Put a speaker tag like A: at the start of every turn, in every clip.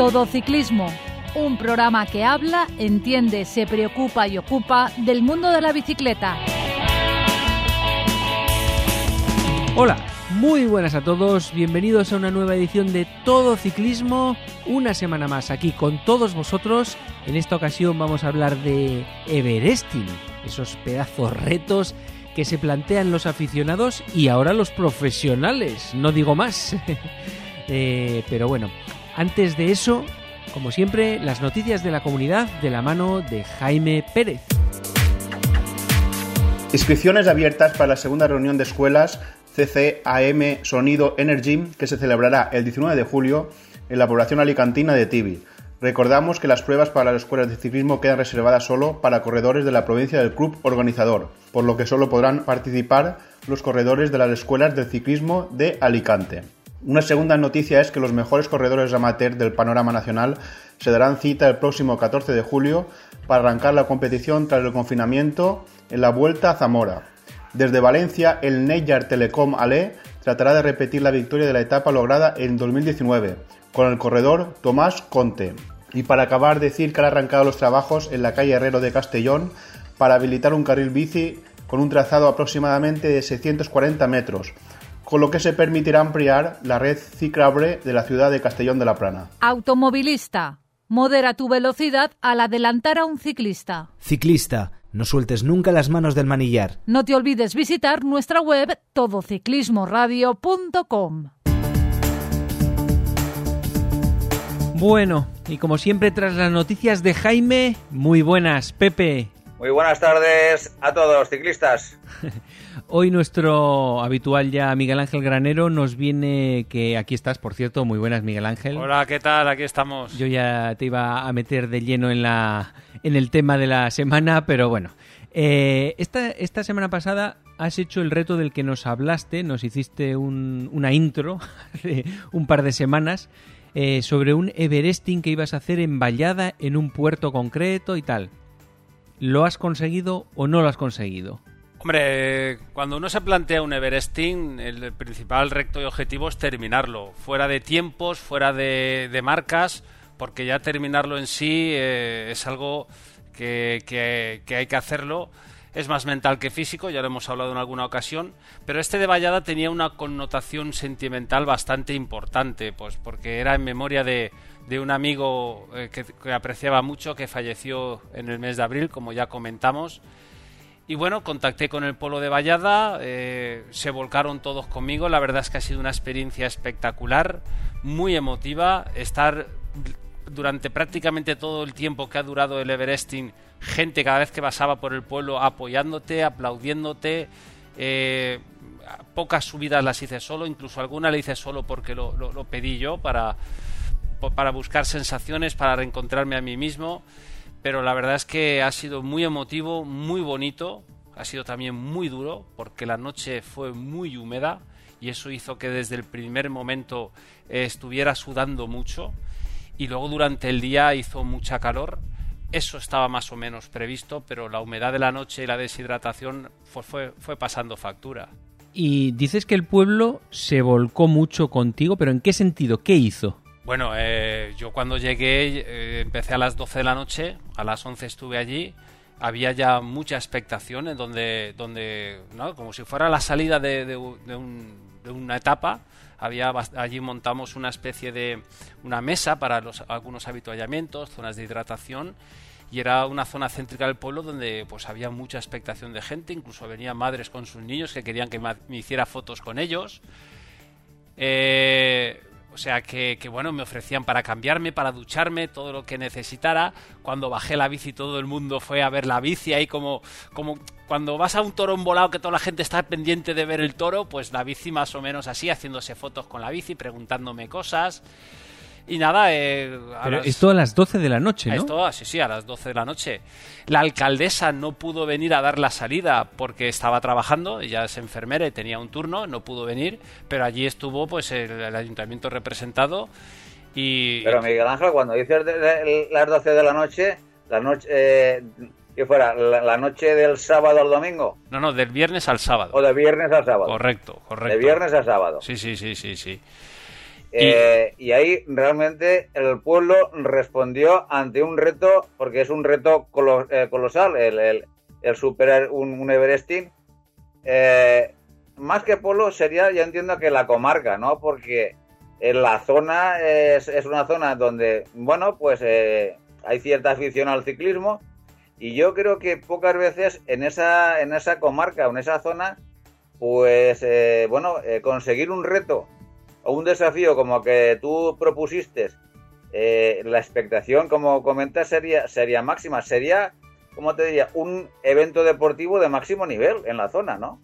A: Todo Ciclismo, un programa que habla, entiende, se preocupa y ocupa del mundo de la bicicleta.
B: Hola, muy buenas a todos, bienvenidos a una nueva edición de Todo Ciclismo, una semana más aquí con todos vosotros. En esta ocasión vamos a hablar de Everesting, esos pedazos retos que se plantean los aficionados y ahora los profesionales, no digo más. Eh, pero bueno, antes de eso, como siempre, las noticias de la comunidad de la mano de Jaime Pérez.
C: Inscripciones abiertas para la segunda reunión de escuelas CCAM Sonido Energy que se celebrará el 19 de julio en la población alicantina de Tibi. Recordamos que las pruebas para las escuelas de ciclismo quedan reservadas solo para corredores de la provincia del club organizador, por lo que solo podrán participar los corredores de las escuelas de ciclismo de Alicante. Una segunda noticia es que los mejores corredores amateur del panorama nacional se darán cita el próximo 14 de julio para arrancar la competición tras el confinamiento en la Vuelta a Zamora. Desde Valencia, el Neyar Telecom Ale tratará de repetir la victoria de la etapa lograda en 2019 con el corredor Tomás Conte. Y para acabar, decir que han arrancado los trabajos en la calle Herrero de Castellón para habilitar un carril bici con un trazado aproximadamente de 640 metros con lo que se permitirá ampliar la red ciclable de la ciudad de Castellón de la Plana.
A: Automovilista. Modera tu velocidad al adelantar a un ciclista.
D: Ciclista. No sueltes nunca las manos del manillar.
A: No te olvides visitar nuestra web todociclismoradio.com.
B: Bueno, y como siempre tras las noticias de Jaime, muy buenas, Pepe.
E: Muy buenas tardes a todos ciclistas.
B: Hoy nuestro habitual ya Miguel Ángel Granero nos viene, que aquí estás, por cierto, muy buenas Miguel Ángel.
F: Hola, ¿qué tal? Aquí estamos.
B: Yo ya te iba a meter de lleno en, la, en el tema de la semana, pero bueno. Eh, esta, esta semana pasada has hecho el reto del que nos hablaste, nos hiciste una intro de un par de semanas eh, sobre un Everesting que ibas a hacer en Vallada en un puerto concreto y tal. ¿Lo has conseguido o no lo has conseguido?
F: Hombre, cuando uno se plantea un Everesting, el principal recto y objetivo es terminarlo, fuera de tiempos, fuera de, marcas, porque ya terminarlo en sí eh, es algo que, que, hay que hacerlo. Es más mental que físico, ya lo hemos hablado en alguna ocasión, pero este de Vallada tenía una connotación sentimental bastante importante, pues porque era en memoria de, un amigo eh, que, apreciaba mucho que falleció en el mes de abril, como ya comentamos. Y bueno, contacté con el pueblo de Vallada, eh, se volcaron todos conmigo, la verdad es que ha sido una experiencia espectacular, muy emotiva, estar durante prácticamente todo el tiempo que ha durado el Everesting, gente cada vez que pasaba por el pueblo apoyándote, aplaudiéndote, eh, pocas subidas las hice solo, incluso alguna la hice solo porque lo pedí yo para para buscar sensaciones, para reencontrarme a mí mismo, pero la verdad es que ha sido muy emotivo, muy bonito, ha sido también muy duro, porque la noche fue muy húmeda y eso hizo que desde el primer momento estuviera sudando mucho y luego durante el día hizo mucha calor. Eso estaba más o menos previsto, pero la humedad de la noche y la deshidratación fue pasando factura.
B: Y dices que el pueblo se volcó mucho contigo, pero ¿en qué sentido? ¿Qué hizo?
F: Bueno, eh, yo cuando llegué eh, empecé a las 12 de la noche, a las 11 estuve allí, había ya mucha expectación en donde, donde ¿no? como si fuera la salida de, de, una etapa, había allí montamos una especie de una mesa para los, algunos habituallamientos, zonas de hidratación y era una zona céntrica del pueblo donde pues había mucha expectación de gente, incluso venían madres con sus niños que querían que me, hiciera fotos con ellos. Eh, o sea que, bueno, me ofrecían para cambiarme, para ducharme, todo lo que necesitara. Cuando bajé la bici todo el mundo fue a ver la bici, ahí como, como cuando vas a un toro volado que toda la gente está pendiente de ver el toro, pues la bici más o menos así, haciéndose fotos con la bici, preguntándome cosas. Y nada, eh,
B: Pero esto a las 12 de la noche, ¿no?
F: Esto, sí, sí, a las 12 de la noche. La alcaldesa no pudo venir a dar la salida porque estaba trabajando, ella es enfermera y tenía un turno, no pudo venir, pero allí estuvo pues el, ayuntamiento representado y...
E: Pero Miguel Ángel, cuando dices las 12 de la noche, la noche... Eh, ¿Qué fuera? La, noche del sábado al domingo?
F: No, no, del viernes al sábado.
E: O de viernes al sábado.
F: Correcto, correcto.
E: De viernes al sábado.
F: Sí, sí, sí, sí, sí.
E: Eh, y... ahí realmente el pueblo respondió ante un reto, porque es un reto eh, colosal, el, superar un, Everesting. Eh, más que pueblo sería, yo entiendo que la comarca, ¿no? Porque en la zona es, es una zona donde, bueno, pues hay cierta afición al ciclismo y yo creo que pocas veces en esa, en esa comarca en esa zona, pues, bueno, conseguir un reto o un desafío como que tú propusiste, eh, la expectación, como comentas, sería, sería máxima. Sería, como te diría, un evento deportivo de máximo nivel en la zona, ¿no?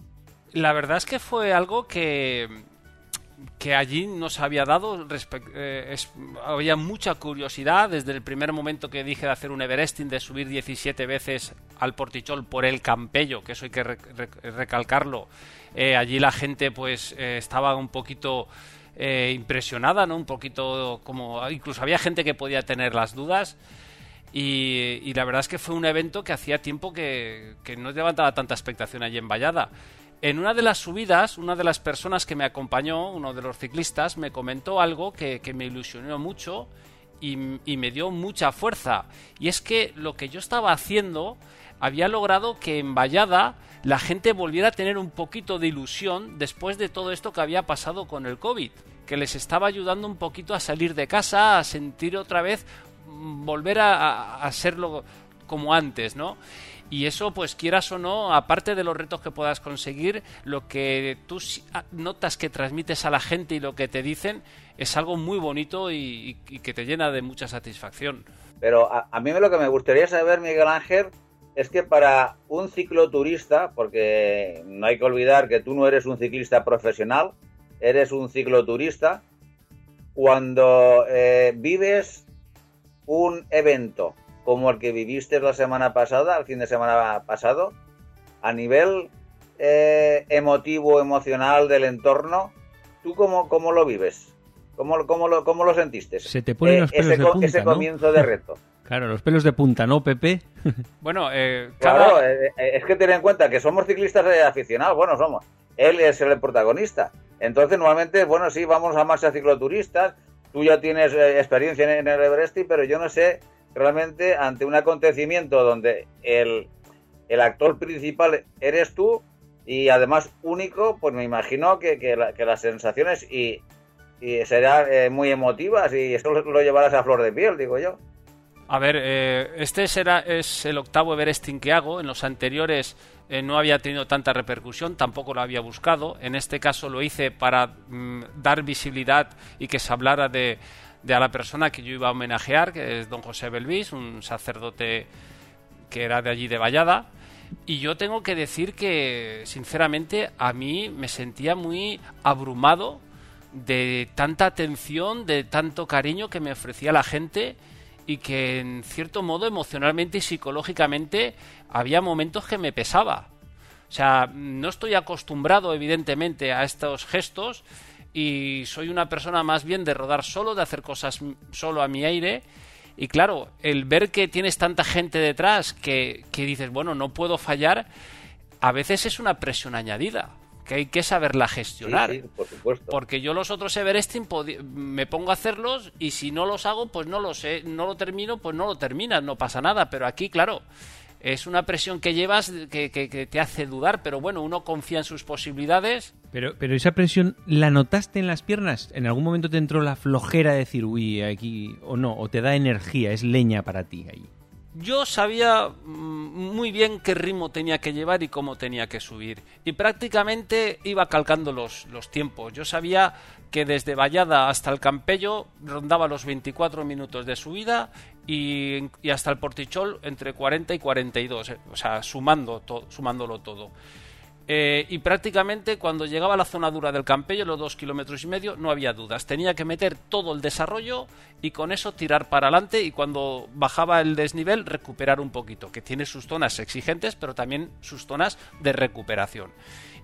F: La verdad es que fue algo que, que allí nos había dado. Eh, había mucha curiosidad desde el primer momento que dije de hacer un Everesting, de subir 17 veces al Portichol por el Campello, que eso hay que recalcarlo. Eh, allí la gente pues estaba un poquito eh, impresionada, ¿no? Un poquito como... Incluso había gente que podía tener las dudas. Y, la verdad es que fue un evento que hacía tiempo que, no levantaba tanta expectación allí en Vallada. En una de las subidas, una de las personas que me acompañó, uno de los ciclistas, me comentó algo que, me ilusionó mucho y, me dio mucha fuerza. Y es que lo que yo estaba haciendo había logrado que en Vallada la gente volviera a tener un poquito de ilusión después de todo esto que había pasado con el COVID, que les estaba ayudando un poquito a salir de casa, a sentir otra vez, mm, volver a, a, serlo como antes, ¿no? Y eso, pues quieras o no, aparte de los retos que puedas conseguir, lo que tú ah, notas que transmites a la gente y lo que te dicen es algo muy bonito y, que te llena de mucha satisfacción.
E: Pero a, a, mí lo que me gustaría saber, Miguel Ángel, es que para un cicloturista, porque no hay que olvidar que tú no eres un ciclista profesional, eres un cicloturista, cuando eh, vives un evento como el que viviste la semana pasada, el fin de semana pasado, a nivel eh, emotivo, emocional del entorno, ¿tú cómo, cómo lo vives? ¿Cómo, cómo, lo, cómo lo sentiste?
B: Se te ponen los eh, pelos
E: ese,
B: de punta,
E: ese comienzo de reto.
B: Claro, los pelos de punta, ¿no, Pepe?
F: bueno,
E: eh, claro, eh, eh, es que ten en cuenta que somos ciclistas aficionados, bueno, somos. Él es el protagonista. Entonces, normalmente, bueno, sí, vamos a marchas cicloturistas. Tú ya tienes experiencia en, el Everest, pero yo no sé realmente ante un acontecimiento donde el, el actor principal eres tú y además único, pues me imagino que, que, las sensaciones y, y serán muy emotivas y esto lo llevarás a flor de piel, digo yo.
F: A ver, eh, este será, es el octavo Everesting que hago. En los anteriores eh, no había tenido tanta repercusión, tampoco lo había buscado. En este caso lo hice para mm, dar visibilidad y que se hablara de, de, a la persona que yo iba a homenajear, que es don José Belvis, un sacerdote que era de allí de Vallada. Y yo tengo que decir que, sinceramente, a mí me sentía muy abrumado de tanta atención, de tanto cariño que me ofrecía la gente y que en cierto modo emocionalmente y psicológicamente había momentos que me pesaba. O sea, no estoy acostumbrado evidentemente a estos gestos y soy una persona más bien de rodar solo, de hacer cosas solo a mi aire. Y claro, el ver que tienes tanta gente detrás que, que dices, bueno, no puedo fallar, a veces es una presión añadida que hay que saberla gestionar.
E: por supuesto.
F: Porque yo los otros Everesting me pongo a hacerlos y si no los hago, pues no lo sé, no lo termino, pues no lo terminas, no pasa nada. Pero aquí, claro, es una presión que llevas que, que, te hace dudar, pero bueno, uno confía en sus posibilidades.
B: Pero, pero esa presión, ¿la notaste en las piernas? ¿En algún momento te entró la flojera de decir, uy, aquí, o no, o te da energía, es leña para ti ahí?
F: Yo sabía mm, muy bien qué ritmo tenía que llevar y cómo tenía que subir. Y prácticamente iba calcando los, los tiempos. Yo sabía que desde Vallada hasta el Campello rondaba los 24 minutos de subida y, hasta el Portichol entre 40 y 42, eh, o sea, sumando sumándolo todo. Eh, y prácticamente cuando llegaba a la zona dura del Campello, los dos kilómetros y medio, no había dudas. Tenía que meter todo el desarrollo y con eso tirar para adelante y cuando bajaba el desnivel recuperar un poquito, que tiene sus zonas exigentes, pero también sus zonas de recuperación.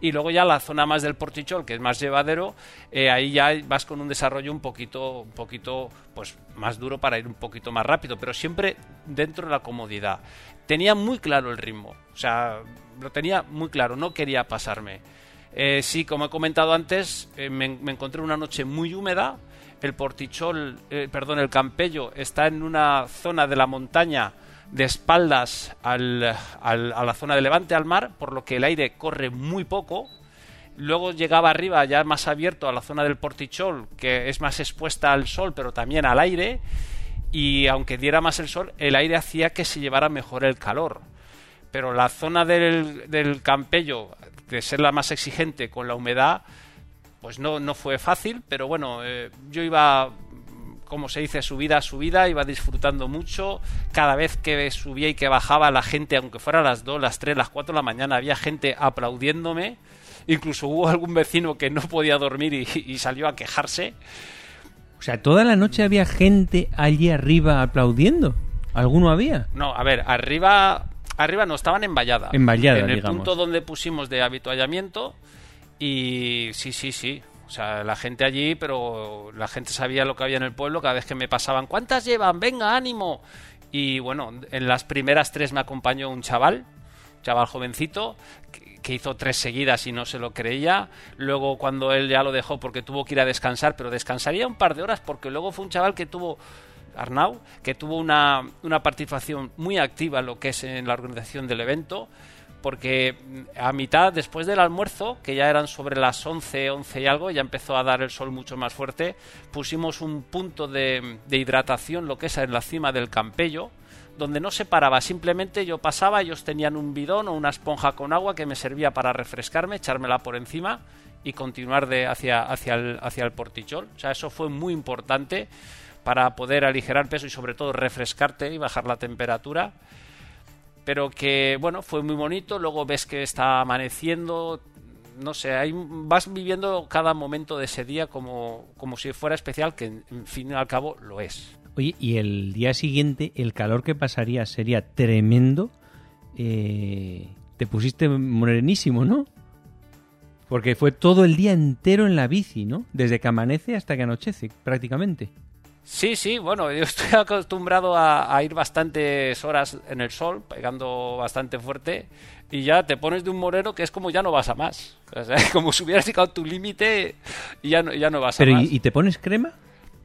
F: Y luego ya la zona más del portichol, que es más llevadero, eh, ahí ya vas con un desarrollo un poquito, un poquito pues, más duro para ir un poquito más rápido, pero siempre dentro de la comodidad. Tenía muy claro el ritmo, o sea, lo tenía muy claro, no quería pasarme. Eh, sí, como he comentado antes, eh, me, encontré una noche muy húmeda, el portichol, eh, perdón, el campello está en una zona de la montaña de espaldas al, al- a la zona de levante al mar, por lo que el aire corre muy poco. Luego llegaba arriba ya más abierto a la zona del portichol, que es más expuesta al sol, pero también al aire. Y aunque diera más el sol, el aire hacía que se llevara mejor el calor. Pero la zona del, del campello, de ser la más exigente con la humedad, pues no, no fue fácil, pero bueno, eh, yo iba, como se dice, subida a subida, iba disfrutando mucho. Cada vez que subía y que bajaba, la gente, aunque fuera a las 2, las 3, las 4 de la mañana, había gente aplaudiéndome. Incluso hubo algún vecino que no podía dormir y, y salió a quejarse.
B: O sea, toda la noche había gente allí arriba aplaudiendo. ¿Alguno había?
F: No, a ver, arriba, arriba no, estaban en Vallada.
B: En Vallada,
F: En el
B: digamos.
F: punto donde pusimos de habituallamiento. Y sí, sí, sí. O sea, la gente allí, pero la gente sabía lo que había en el pueblo. Cada vez que me pasaban, ¿cuántas llevan? Venga, ánimo. Y bueno, en las primeras tres me acompañó un chaval, un chaval jovencito, que, hizo tres seguidas y no se lo creía. Luego, cuando él ya lo dejó porque tuvo que ir a descansar, pero descansaría un par de horas porque luego fue un chaval que tuvo Arnau, que tuvo una, una participación muy activa en lo que es en la organización del evento, porque a mitad, después del almuerzo, que ya eran sobre las 11, 11 y algo, ya empezó a dar el sol mucho más fuerte, pusimos un punto de, de hidratación, lo que es en la cima del campello, donde no se paraba, simplemente yo pasaba, ellos tenían un bidón o una esponja con agua que me servía para refrescarme, echármela por encima y continuar de hacia, hacia, el, hacia el portichol. O sea, eso fue muy importante para poder aligerar peso y sobre todo refrescarte y bajar la temperatura. Pero que, bueno, fue muy bonito. Luego ves que está amaneciendo. No sé, hay, vas viviendo cada momento de ese día como, como si fuera especial, que en fin y al cabo lo es.
B: Oye, y el día siguiente el calor que pasaría sería tremendo. Eh, te pusiste morenísimo, ¿no? Porque fue todo el día entero en la bici, ¿no? Desde que amanece hasta que anochece, prácticamente.
F: Sí, sí, bueno, yo estoy acostumbrado a, a ir bastantes horas en el sol, pegando bastante fuerte, y ya te pones de un moreno que es como ya no vas a más. O sea, como si hubieras llegado tu límite y ya no, ya no vas
B: Pero
F: a
B: ¿y,
F: más.
B: y te pones crema?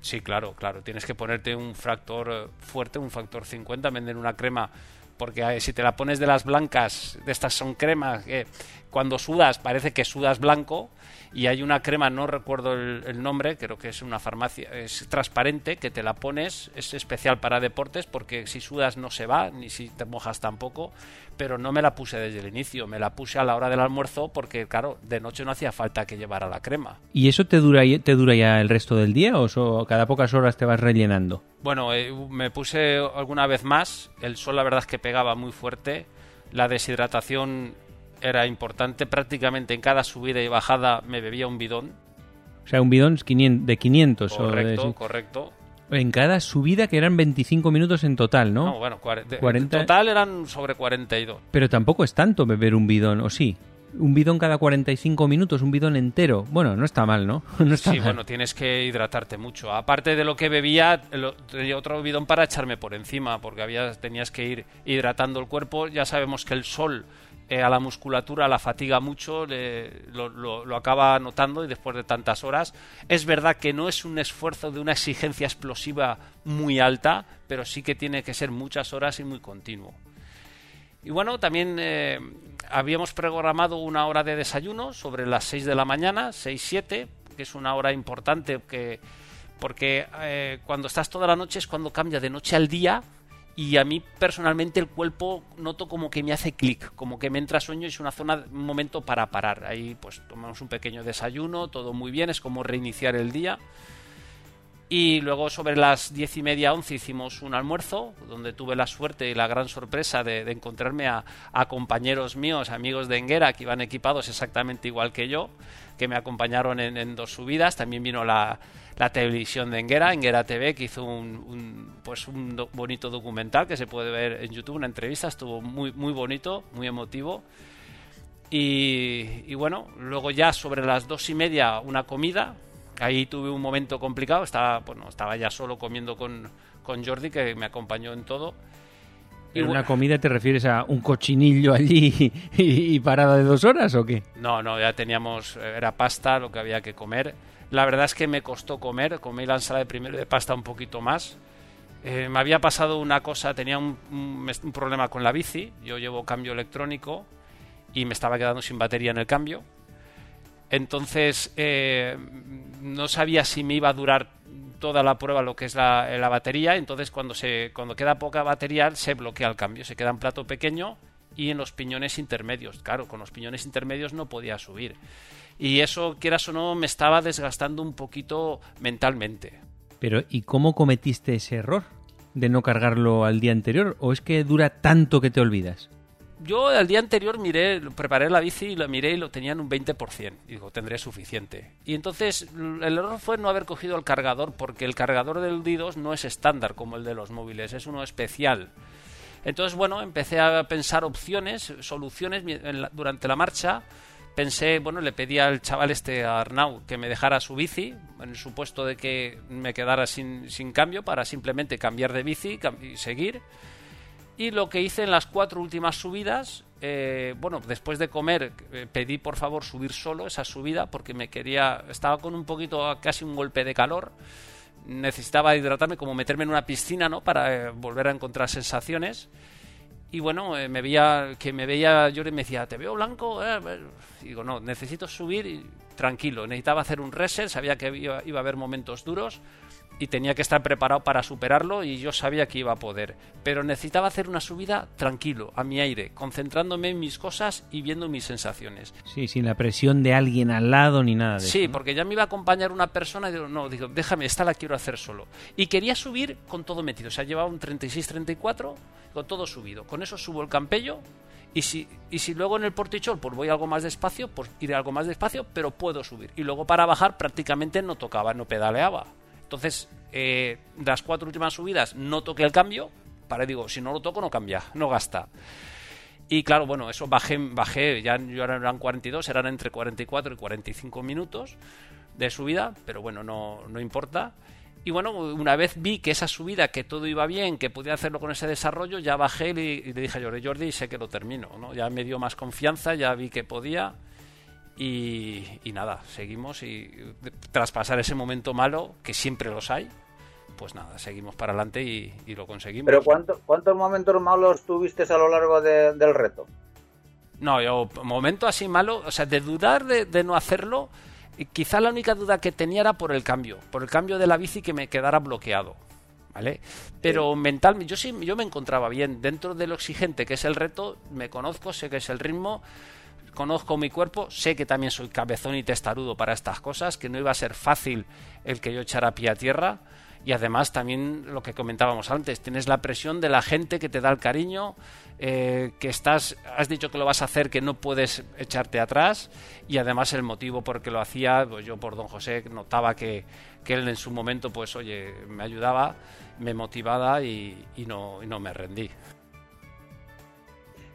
F: Sí, claro, claro. Tienes que ponerte un factor eh, fuerte, un factor 50, vender una crema. Porque eh, si te la pones de las blancas, de estas son cremas, que cuando sudas parece que sudas blanco. Y hay una crema, no recuerdo el, el nombre, creo que es una farmacia, es transparente, que te la pones, es especial para deportes, porque si sudas no se va, ni si te mojas tampoco. Pero no me la puse desde el inicio, me la puse a la hora del almuerzo, porque claro, de noche no hacía falta que llevara la crema.
B: ¿Y eso te dura, te dura ya el resto del día o so- cada pocas horas te vas rellenando?
F: Bueno, eh, me puse alguna vez más. El sol, la verdad es que pegaba muy fuerte. La deshidratación era importante. Prácticamente en cada subida y bajada me bebía un bidón.
B: O sea, un bidón es 500 de 500 o de-
F: Correcto, correcto.
B: En cada subida que eran 25 minutos en total, ¿no?
F: No, bueno, cuare- de-
B: 40.
F: en total eran sobre 42.
B: Pero tampoco es tanto beber un bidón, ¿o sí? Un bidón cada 45 minutos, un bidón entero. Bueno, no está mal, ¿no? No está
F: Sí,
B: mal.
F: bueno, tienes que hidratarte mucho. Aparte de lo que bebía, lo- tenía otro bidón para echarme por encima, porque había, tenías que ir hidratando el cuerpo. Ya sabemos que el sol eh, a la musculatura la fatiga mucho, le- lo, lo- acaba notando y después de tantas horas. Es verdad que no es un esfuerzo de una exigencia explosiva muy alta, pero sí que tiene que ser muchas horas y muy continuo. Y bueno, también eh, habíamos programado una hora de desayuno sobre las 6 de la mañana, 6-7, que es una hora importante que, porque eh, cuando estás toda la noche es cuando cambia de noche al día y a mí personalmente el cuerpo noto como que me hace clic, como que me entra sueño y es una zona, un momento para parar. Ahí pues tomamos un pequeño desayuno, todo muy bien, es como reiniciar el día. Y luego sobre las diez y media, once hicimos un almuerzo, donde tuve la suerte y la gran sorpresa de, encontrarme a, compañeros míos, amigos de Enguera, que iban equipados exactamente igual que yo, que me acompañaron en dos subidas. También vino la, la televisión de Enguera, Enguera TV, que hizo un, un, pues un do- bonito documental que se puede ver en YouTube, una entrevista, estuvo muy, muy bonito, muy emotivo. Y, y bueno, luego ya sobre las dos y media una comida. Ahí tuve un momento complicado. Estaba, bueno, estaba ya solo comiendo con, con Jordi, que me acompañó en todo.
B: ¿En una comida te refieres a un cochinillo allí y, y parada de dos horas o qué?
F: No, no, ya teníamos, era pasta lo que había que comer. La verdad es que me costó comer, comí la ensalada de primero de pasta un poquito más. Eh, me había pasado una cosa, tenía un, problema con la bici, yo llevo cambio electrónico y me estaba quedando sin batería en el cambio. Entonces eh, no sabía si me iba a durar toda la prueba lo que es la, la, batería, entonces cuando, se, cuando queda poca batería se bloquea el cambio, se queda en plato pequeño y en los piñones intermedios. Claro, con los piñones intermedios no podía subir. Y eso, quieras o no, me estaba desgastando un poquito mentalmente.
B: Pero, ¿y cómo cometiste ese error? ¿De no cargarlo al día anterior? ¿O es que dura tanto que te olvidas?
F: Yo al día anterior miré, preparé la bici y lo miré y lo tenía en un 20%. Y digo, tendré suficiente. Y entonces el error fue no haber cogido el cargador porque el cargador del D2 no es estándar como el de los móviles, es uno especial. Entonces, bueno, empecé a pensar opciones, soluciones durante la marcha. Pensé, bueno, le pedí al chaval este, a Arnau, que me dejara su bici, en el supuesto de que me quedara sin, sin cambio, para simplemente cambiar de bici y seguir. Y lo que hice en las cuatro últimas subidas, eh, bueno, después de comer, eh, pedí por favor subir solo esa subida porque me quería, estaba con un poquito, casi un golpe de calor, necesitaba hidratarme, como meterme en una piscina, ¿no? Para eh, volver a encontrar sensaciones. Y bueno, me veía, que me veía, yo me decía, ¿te veo blanco? digo, no, necesito subir y tranquilo, necesitaba hacer un reset, sabía que iba, iba a haber momentos duros y tenía que estar preparado para superarlo y yo sabía que iba a poder. Pero necesitaba hacer una subida tranquilo, a mi aire, concentrándome en mis cosas y viendo mis sensaciones.
B: Sí, sin la presión de alguien al lado ni nada de
F: sí, eso. porque ya me iba a acompañar una persona y digo, no, digo, déjame, esta la quiero hacer solo. Y quería subir con todo metido, o sea, llevaba un 36-34 con todo subido. Con eso subo el campello y si, y si luego en el portichol pues voy algo más despacio, pues iré algo más despacio, pero puedo subir. Y luego para bajar prácticamente no tocaba, no pedaleaba. Entonces, eh, las cuatro últimas subidas no toqué el cambio, para digo, si no lo toco no cambia, no gasta. Y claro, bueno, eso bajé, bajé, ya eran 42, eran entre 44 y 45 minutos de subida, pero bueno, no, no importa. Y bueno, una vez vi que esa subida, que todo iba bien, que podía hacerlo con ese desarrollo, ya bajé y le, dije a Jordi, Jordi, sé que lo termino, ¿no? Ya me dio más confianza, ya vi que podía y, nada, seguimos y tras pasar ese momento malo, que siempre los hay, pues nada, seguimos para adelante y, lo conseguimos.
E: ¿Pero cuántos momentos malos tuviste a lo largo del reto?
F: No, yo, momento así malo, o sea, de dudar de, no hacerlo, quizá la única duda que tenía era por el cambio, por el cambio de la bici que me quedara bloqueado. ¿Vale? Pero mentalmente, yo sí, yo me encontraba bien. Dentro de lo exigente que es el reto, me conozco, sé que es el ritmo, conozco mi cuerpo, sé que también soy cabezón y testarudo para estas cosas, que no iba a ser fácil el que yo echara pie a tierra. Y además también lo que comentábamos antes, tienes la presión de la gente que te da el cariño, eh, que estás, has dicho que lo vas a hacer, que no puedes echarte atrás, y además el motivo por que lo hacía, pues yo por don José notaba que, que él en su momento, pues oye, me ayudaba, me motivaba y, no, y no me rendí.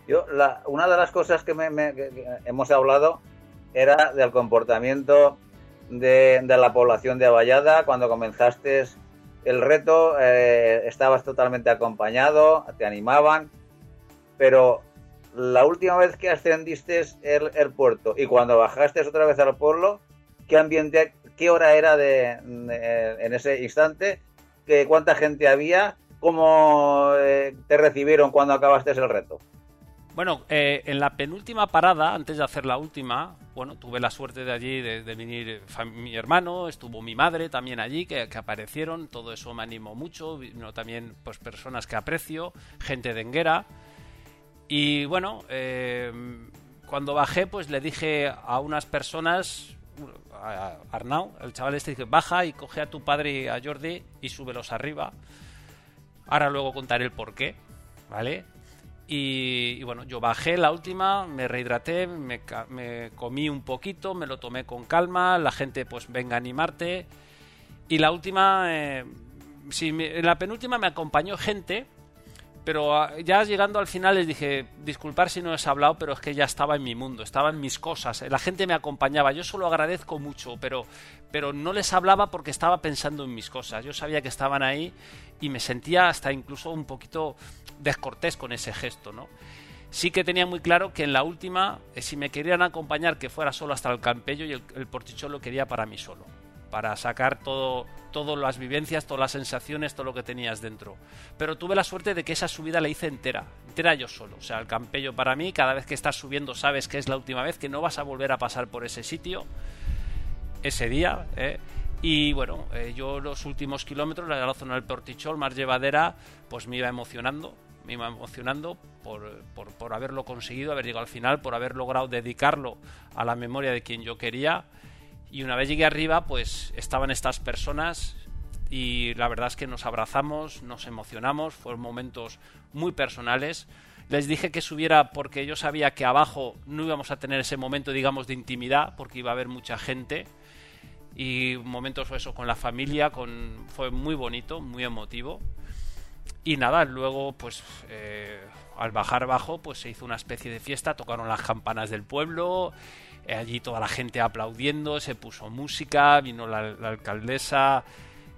E: Yo, la, una de las cosas que, me, hemos hablado era del comportamiento de, la población de Avallada cuando comenzaste el reto. Eh, estabas totalmente acompañado, te animaban, pero la última vez que ascendiste el, el, puerto y cuando bajaste otra vez al pueblo, ¿qué ambiente, qué hora era de, en ese instante? ¿Qué, ¿Cuánta gente había? ¿Cómo eh, te recibieron cuando acabaste el reto?
F: Bueno, eh, en la penúltima parada, antes de hacer la última, bueno, tuve la suerte de allí de, venir mi hermano, estuvo mi madre también allí, que, aparecieron, todo eso me animó mucho, vino también pues personas que aprecio, gente de Enguera. Y bueno, eh, cuando bajé, pues le dije a unas personas, a Arnau, el chaval este, dije, baja y coge a tu padre y a Jordi y súbelos arriba. Ahora luego contaré el por qué, ¿vale? Y, bueno, yo bajé la última, me rehidraté, me, comí un poquito, me lo tomé con calma, la gente pues venga a animarte. Y la última, eh, en la penúltima me acompañó gente, pero ah, ya llegando al final les dije, disculpar si no os he hablado, pero es que ya estaba en mi mundo, estaba en mis cosas, la gente me acompañaba, yo solo agradezco mucho, pero, pero no les hablaba porque estaba pensando en mis cosas, yo sabía que estaban ahí y me sentía hasta incluso un poquito descortés con ese gesto, ¿no? Sí que tenía muy claro que en la última, eh, si me querían acompañar, que fuera solo hasta el campello y el, el portichón lo quería para mí solo. Para sacar todo, todas las vivencias, todas las sensaciones, todo lo que tenías dentro. Pero tuve la suerte de que esa subida la hice entera, entera yo solo. O sea, el campello para mí, cada vez que estás subiendo sabes que es la última vez, que no vas a volver a pasar por ese sitio, ese día. ¿eh? Y bueno, eh, yo los últimos kilómetros, la zona del Portichol, más llevadera, pues me iba emocionando, me iba emocionando por, por, por, haberlo conseguido, haber llegado al final, por haber logrado dedicarlo a la memoria de quien yo quería. Y una vez llegué arriba, pues estaban estas personas y la verdad es que nos abrazamos, nos emocionamos, fueron momentos muy personales. Les dije que subiera porque yo sabía que abajo no íbamos a tener ese momento, digamos, de intimidad, porque iba a haber mucha gente y momentos eso con la familia con fue muy bonito muy emotivo y nada luego pues eh, al bajar abajo pues se hizo una especie de fiesta tocaron las campanas del pueblo allí toda la gente aplaudiendo se puso música vino la, alcaldesa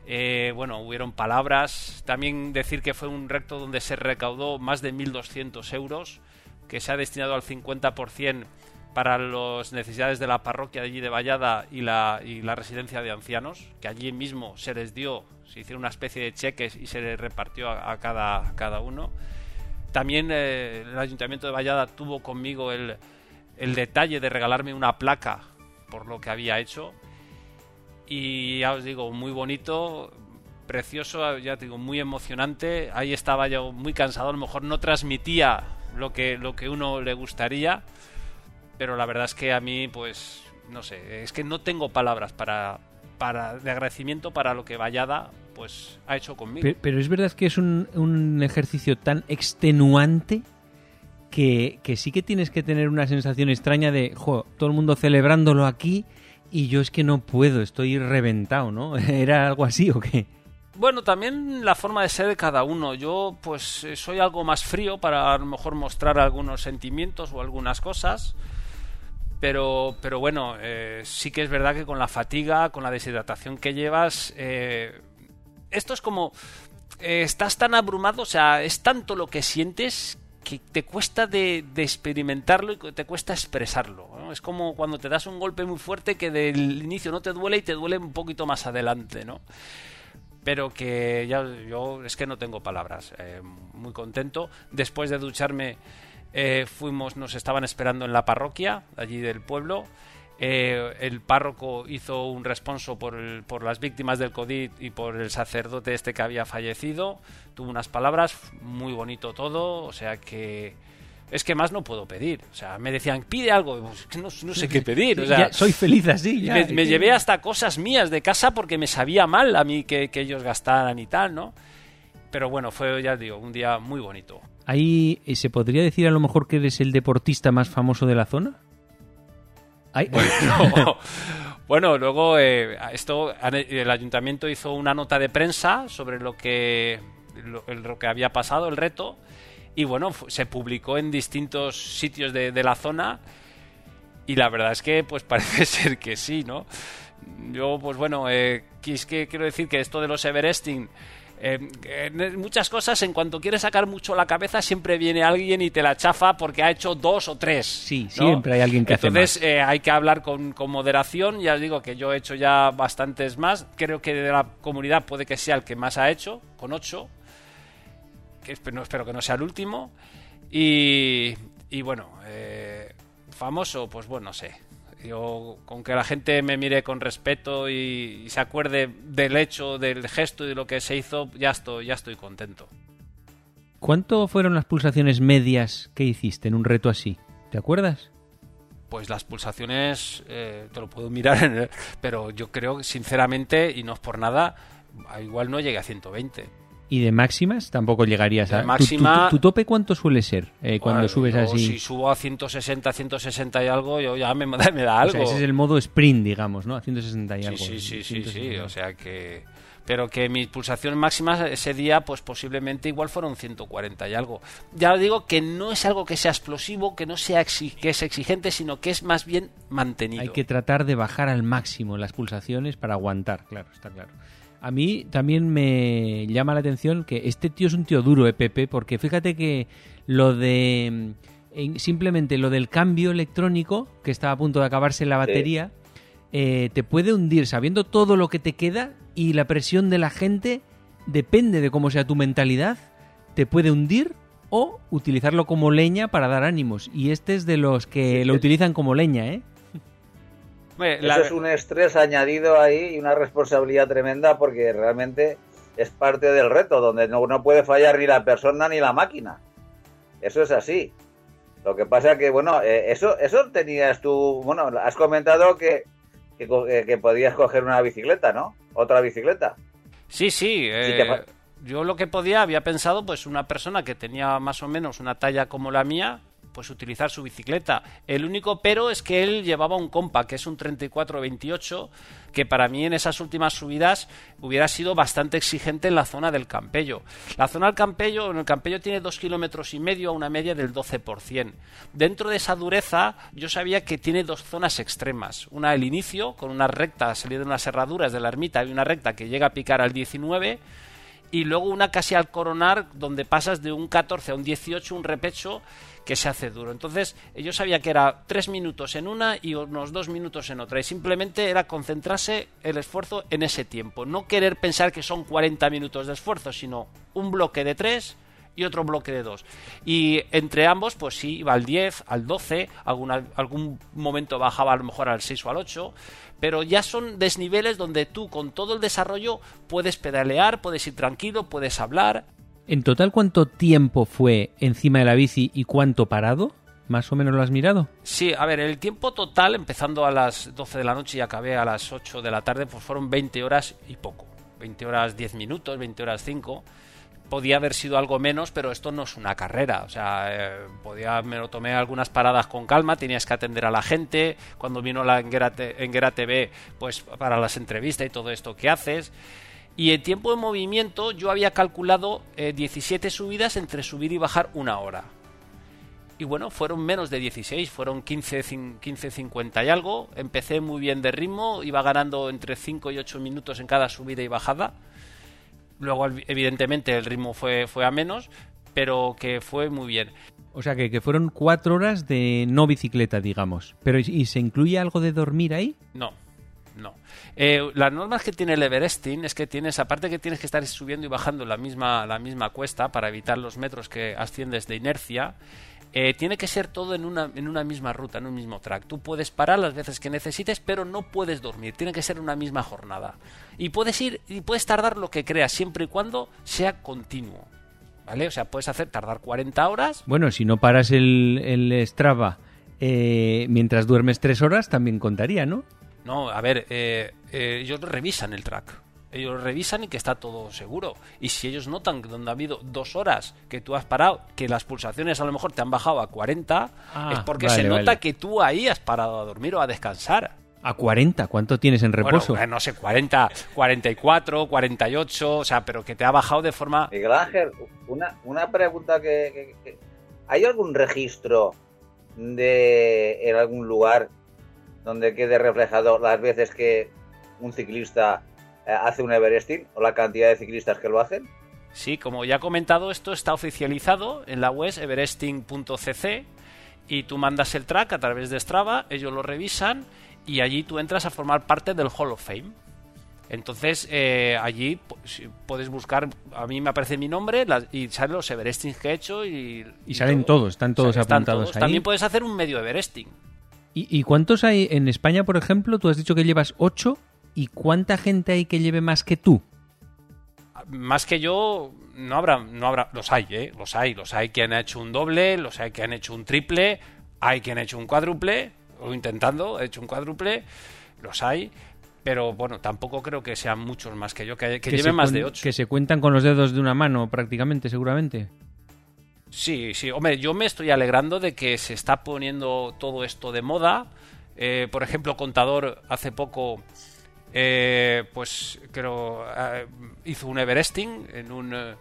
F: eh, bueno hubieron palabras también decir que fue un recto donde se recaudó más de 1.200 euros que se ha destinado al 50% para las necesidades de la parroquia de allí de Vallada y la, y la residencia de ancianos, que allí mismo se les dio, se hicieron una especie de cheques y se les repartió a, cada, cada uno. También eh, el Ayuntamiento de Vallada tuvo conmigo el, el detalle de regalarme una placa por lo que había hecho. Y ya os digo, muy bonito, precioso, ya digo, muy emocionante. Ahí estaba yo muy cansado, a lo mejor no transmitía lo que, lo que uno le gustaría pero la verdad es que a mí, pues, no sé, es que no tengo palabras para, para de agradecimiento para lo que Vallada pues ha hecho conmigo.
B: Pero, es verdad que es un, un ejercicio tan extenuante que, sí que tienes que tener una sensación extraña de, jo, todo el mundo celebrándolo aquí y yo es que no puedo, estoy reventado, ¿no? ¿Era algo así o qué?
F: Bueno, también la forma de ser de cada uno. Yo pues soy algo más frío para a lo mejor mostrar algunos sentimientos o algunas cosas pero, pero bueno, eh, sí que es verdad que con la fatiga, con la deshidratación que llevas, eh, esto es como, eh, estás tan abrumado, o sea, es tanto lo que sientes que te cuesta de, experimentarlo y te cuesta expresarlo. Es como cuando te das un golpe muy fuerte que del inicio no te duele y te duele un poquito más adelante, ¿no? Pero que ya yo es que no tengo palabras. muy contento. Después de ducharme eh, fuimos, nos estaban esperando en la parroquia, allí del pueblo. Eh, el párroco hizo un responso por, por, las víctimas del COVID y por el sacerdote este que había fallecido. Tuvo unas palabras, muy bonito todo, o sea que es que más no puedo pedir. O sea, me decían, pide algo, pues, no, no, sé qué pedir. O sea,
B: soy feliz así.
F: me, llevé hasta cosas mías de casa porque me sabía mal a mí que, que ellos gastaran y tal, ¿no? Pero bueno, fue, ya digo, un día muy bonito.
B: Ahí se podría decir a lo mejor que eres el deportista más famoso de la zona.
F: Bueno, luego eh, esto el ayuntamiento hizo una nota de prensa sobre lo que lo, que había pasado, el reto, y bueno, se publicó en distintos sitios de, la zona y la verdad es que pues parece ser que sí, ¿no? Yo pues bueno, eh, es que quiero decir que esto de los Everesting eh, muchas cosas, en cuanto quieres sacar mucho la cabeza, siempre viene alguien y te la chafa porque ha hecho dos o tres.
B: Sí, siempre hay alguien que
F: Entonces,
B: hace
F: más. Eh, hay que hablar con, con, moderación. Ya os digo que yo he hecho ya bastantes más. Creo que de la comunidad puede que sea el que más ha hecho, con ocho. Que no, espero que no sea el último. Y, y bueno, eh, famoso, pues bueno, no sé. Yo, con que la gente me mire con respeto y, se acuerde del hecho, del gesto y de lo que se hizo, ya estoy, ya estoy contento.
B: ¿Cuánto fueron las pulsaciones medias que hiciste en un reto así? ¿Te acuerdas?
F: Pues las pulsaciones, eh, te lo puedo mirar, pero yo creo, sinceramente, y no es por nada, igual no llegué a 120.
B: ¿Y de máximas tampoco llegarías a...
F: máxima...
B: ¿Tu, tope cuánto suele ser eh, cuando subes así?
F: Si subo a 160, 160 y algo, yo ya me, me da algo.
B: ese es el modo sprint, digamos, ¿no? A 160 y algo.
F: Sí, sí, sí, sí, o sea que... Pero que mis pulsaciones máximas ese día, pues posiblemente igual fueron 140 y algo. Ya digo que no es algo que sea explosivo, que no sea que es exigente, sino que es más bien mantenido.
B: Hay que tratar de bajar al máximo las pulsaciones para aguantar, claro, está claro. A mí también me llama la atención que este tío es un tío duro, ¿eh, Pepe? Porque fíjate que lo de. Mm, simplemente lo del cambio electrónico, que estaba a punto de acabarse la batería. eh, te puede hundir sabiendo todo lo que te queda y la presión de la gente depende de cómo sea tu mentalidad, te puede hundir o utilizarlo como leña para dar ánimos. Y este es de los que
E: Sí,
B: lo utilizan como leña, ¿eh?
E: Eso es un estrés añadido ahí y una responsabilidad tremenda porque realmente es parte del reto, donde no, no puede fallar ni la persona ni la máquina. Eso es así. Lo que pasa que, bueno, eh, eso, eso tenías tú, bueno, has comentado que, que, eh, que podías coger una bicicleta, ¿no? Otra bicicleta.
F: Sí, sí. eh, yo lo que podía, había pensado, pues una persona que tenía más o menos una talla como la mía, pues utilizar su bicicleta. El único pero es que él llevaba un compa, que es un 34-28, que para mí en esas últimas subidas hubiera sido bastante exigente en la zona del Campello. La zona del Campello, en el Campello tiene dos kilómetros y medio a una media del 12%. Dentro de esa dureza, yo sabía que tiene dos zonas extremas. Una el inicio, con una recta salida de unas herraduras de la ermita y una recta que llega a picar al 19 y luego una casi al coronar donde pasas de un 14 a un 18, un repecho que se hace duro. Entonces yo sabía que era tres minutos en una y unos dos minutos en otra y simplemente era concentrarse el esfuerzo en ese tiempo, no querer pensar que son 40 minutos de esfuerzo, sino un bloque de tres y otro bloque de dos. Y entre ambos, pues sí, iba al 10, al 12, alguna, algún momento bajaba a lo mejor al 6 o al 8, pero ya son desniveles donde tú con todo el desarrollo puedes pedalear, puedes ir tranquilo, puedes hablar.
B: En total, ¿cuánto tiempo fue encima de la bici y cuánto parado? ¿Más o menos lo has mirado?
F: Sí, a ver, el tiempo total, empezando a las 12 de la noche y acabé a las 8 de la tarde, pues fueron 20 horas y poco. 20 horas 10 minutos, 20 horas 5. Podía haber sido algo menos, pero esto no es una carrera. O sea, eh, podía, me lo tomé algunas paradas con calma, tenías que atender a la gente. Cuando vino la Enguera, TV, pues para las entrevistas y todo esto que haces. Y en tiempo de movimiento yo había calculado eh, 17 subidas entre subir y bajar una hora. Y bueno, fueron menos de 16, fueron 15, cin- 15, 50 y algo. Empecé muy bien de ritmo, iba ganando entre 5 y 8 minutos en cada subida y bajada. Luego, ev- evidentemente, el ritmo fue, fue a menos, pero que fue muy bien.
B: O sea que, que fueron cuatro horas de no bicicleta, digamos. Pero ¿y, y se incluye algo de dormir ahí?
F: No, no. Eh, las normas que tiene el Everesting es que tienes, aparte que tienes que estar subiendo y bajando la misma, la misma cuesta para evitar los metros que asciendes de inercia, eh, tiene que ser todo en una, en una misma ruta, en un mismo track. Tú puedes parar las veces que necesites, pero no puedes dormir. Tiene que ser una misma jornada. Y puedes ir y puedes tardar lo que creas, siempre y cuando sea continuo. ¿Vale? O sea, puedes hacer tardar 40 horas.
B: Bueno, si no paras el, el Strava eh, mientras duermes tres horas, también contaría, ¿no?
F: No, a ver, eh, eh, ellos revisan el track. Ellos revisan y que está todo seguro. Y si ellos notan que donde ha habido dos horas que tú has parado, que las pulsaciones a lo mejor te han bajado a 40,
B: Ah,
F: es porque
B: vale,
F: se nota
B: vale.
F: que tú ahí has parado a dormir o a descansar.
B: A 40, ¿cuánto tienes en reposo?
F: Bueno, no sé, 40, 44, 48, o sea, pero que te ha bajado de forma...
E: Miguel Ángel, una, una pregunta que, que- que- ¿Hay algún registro de en algún lugar donde quede reflejado las veces que un ciclista eh, hace un Everesting o la cantidad de ciclistas que lo hacen?
F: Sí, como ya he comentado, esto está oficializado en la web everesting.cc y tú mandas el track a través de Strava, ellos lo revisan y allí tú entras a formar parte del Hall of Fame. Entonces, eh, allí puedes buscar, a mí me aparece mi nombre y salen los Everestings que he hecho y...
B: Y salen todos, están todos apuntados ahí.
F: También puedes hacer un medio Everesting.
B: ¿Y, y cuántos hay en España, por ejemplo? Tú has dicho que llevas 8. ¿Y cuánta gente hay que lleve más que tú?
F: Más que yo, no habrá, no habrá, los hay, ¿eh? Los hay, los hay que han hecho un doble, los hay que han hecho un triple, hay que han hecho un cuádruple, o intentando, he hecho un cuádruple, los hay, pero bueno, tampoco creo que sean muchos más que yo, que, que, lleven más de ocho.
B: Que se cuentan con los dedos de una mano, prácticamente, seguramente.
F: Sí, sí, hombre, yo me estoy alegrando de que se está poniendo todo esto de moda. Eh, por ejemplo, Contador hace poco, eh, pues creo, eh, hizo un Everesting en un eh,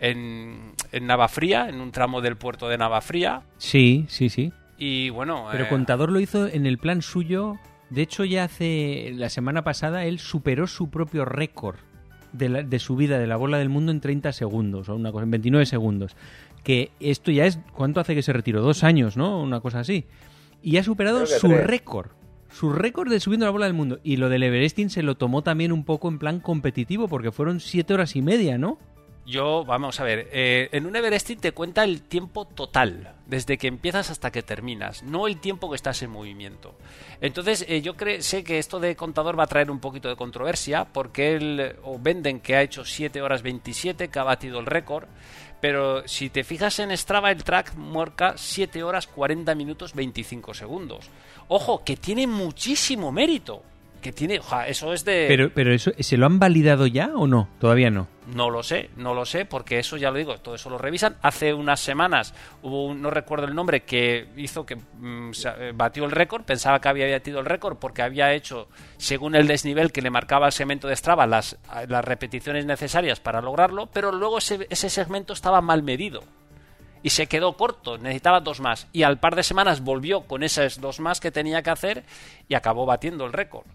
F: en, en Navafría, en un tramo del puerto de Navafría.
B: Sí, sí, sí.
F: Y bueno,
B: Pero
F: eh,
B: Contador lo hizo en el plan suyo. De hecho, ya hace la semana pasada él superó su propio récord de, la- de subida de la bola del mundo en 30 segundos, o una cosa, en 29 segundos. Que esto ya es. ¿Cuánto hace que se retiró? Dos años, ¿no? Una cosa así. Y ha superado su
E: tres.
B: récord. su récord de subiendo la bola del mundo. Y lo del Everesting se lo tomó también un poco en plan competitivo, porque fueron siete horas y media, ¿no?
F: Yo, vamos a ver, eh, en un Everesting te cuenta el tiempo total, desde que empiezas hasta que terminas, no el tiempo que estás en movimiento. Entonces, eh, yo sé que esto de contador va a traer un poquito de controversia, porque él, o venden que ha hecho 7 horas 27, que ha batido el récord, pero si te fijas en Strava, el track marca 7 horas 40 minutos 25 segundos. Ojo, que tiene muchísimo mérito que tiene, eso es de...
B: Pero, pero eso, ¿se lo han validado ya o no? Todavía no.
F: No lo sé, no lo sé, porque eso ya lo digo, todo eso lo revisan. Hace unas semanas hubo un, no recuerdo el nombre, que hizo que mm, eh, batió el récord, pensaba que había batido el récord porque había hecho, según el desnivel que le marcaba el segmento de Strava, las, las repeticiones necesarias para lograrlo, pero luego ese, ese segmento estaba mal medido y se quedó corto, necesitaba dos más. Y al par de semanas volvió con esas dos más que tenía que hacer y acabó batiendo el récord.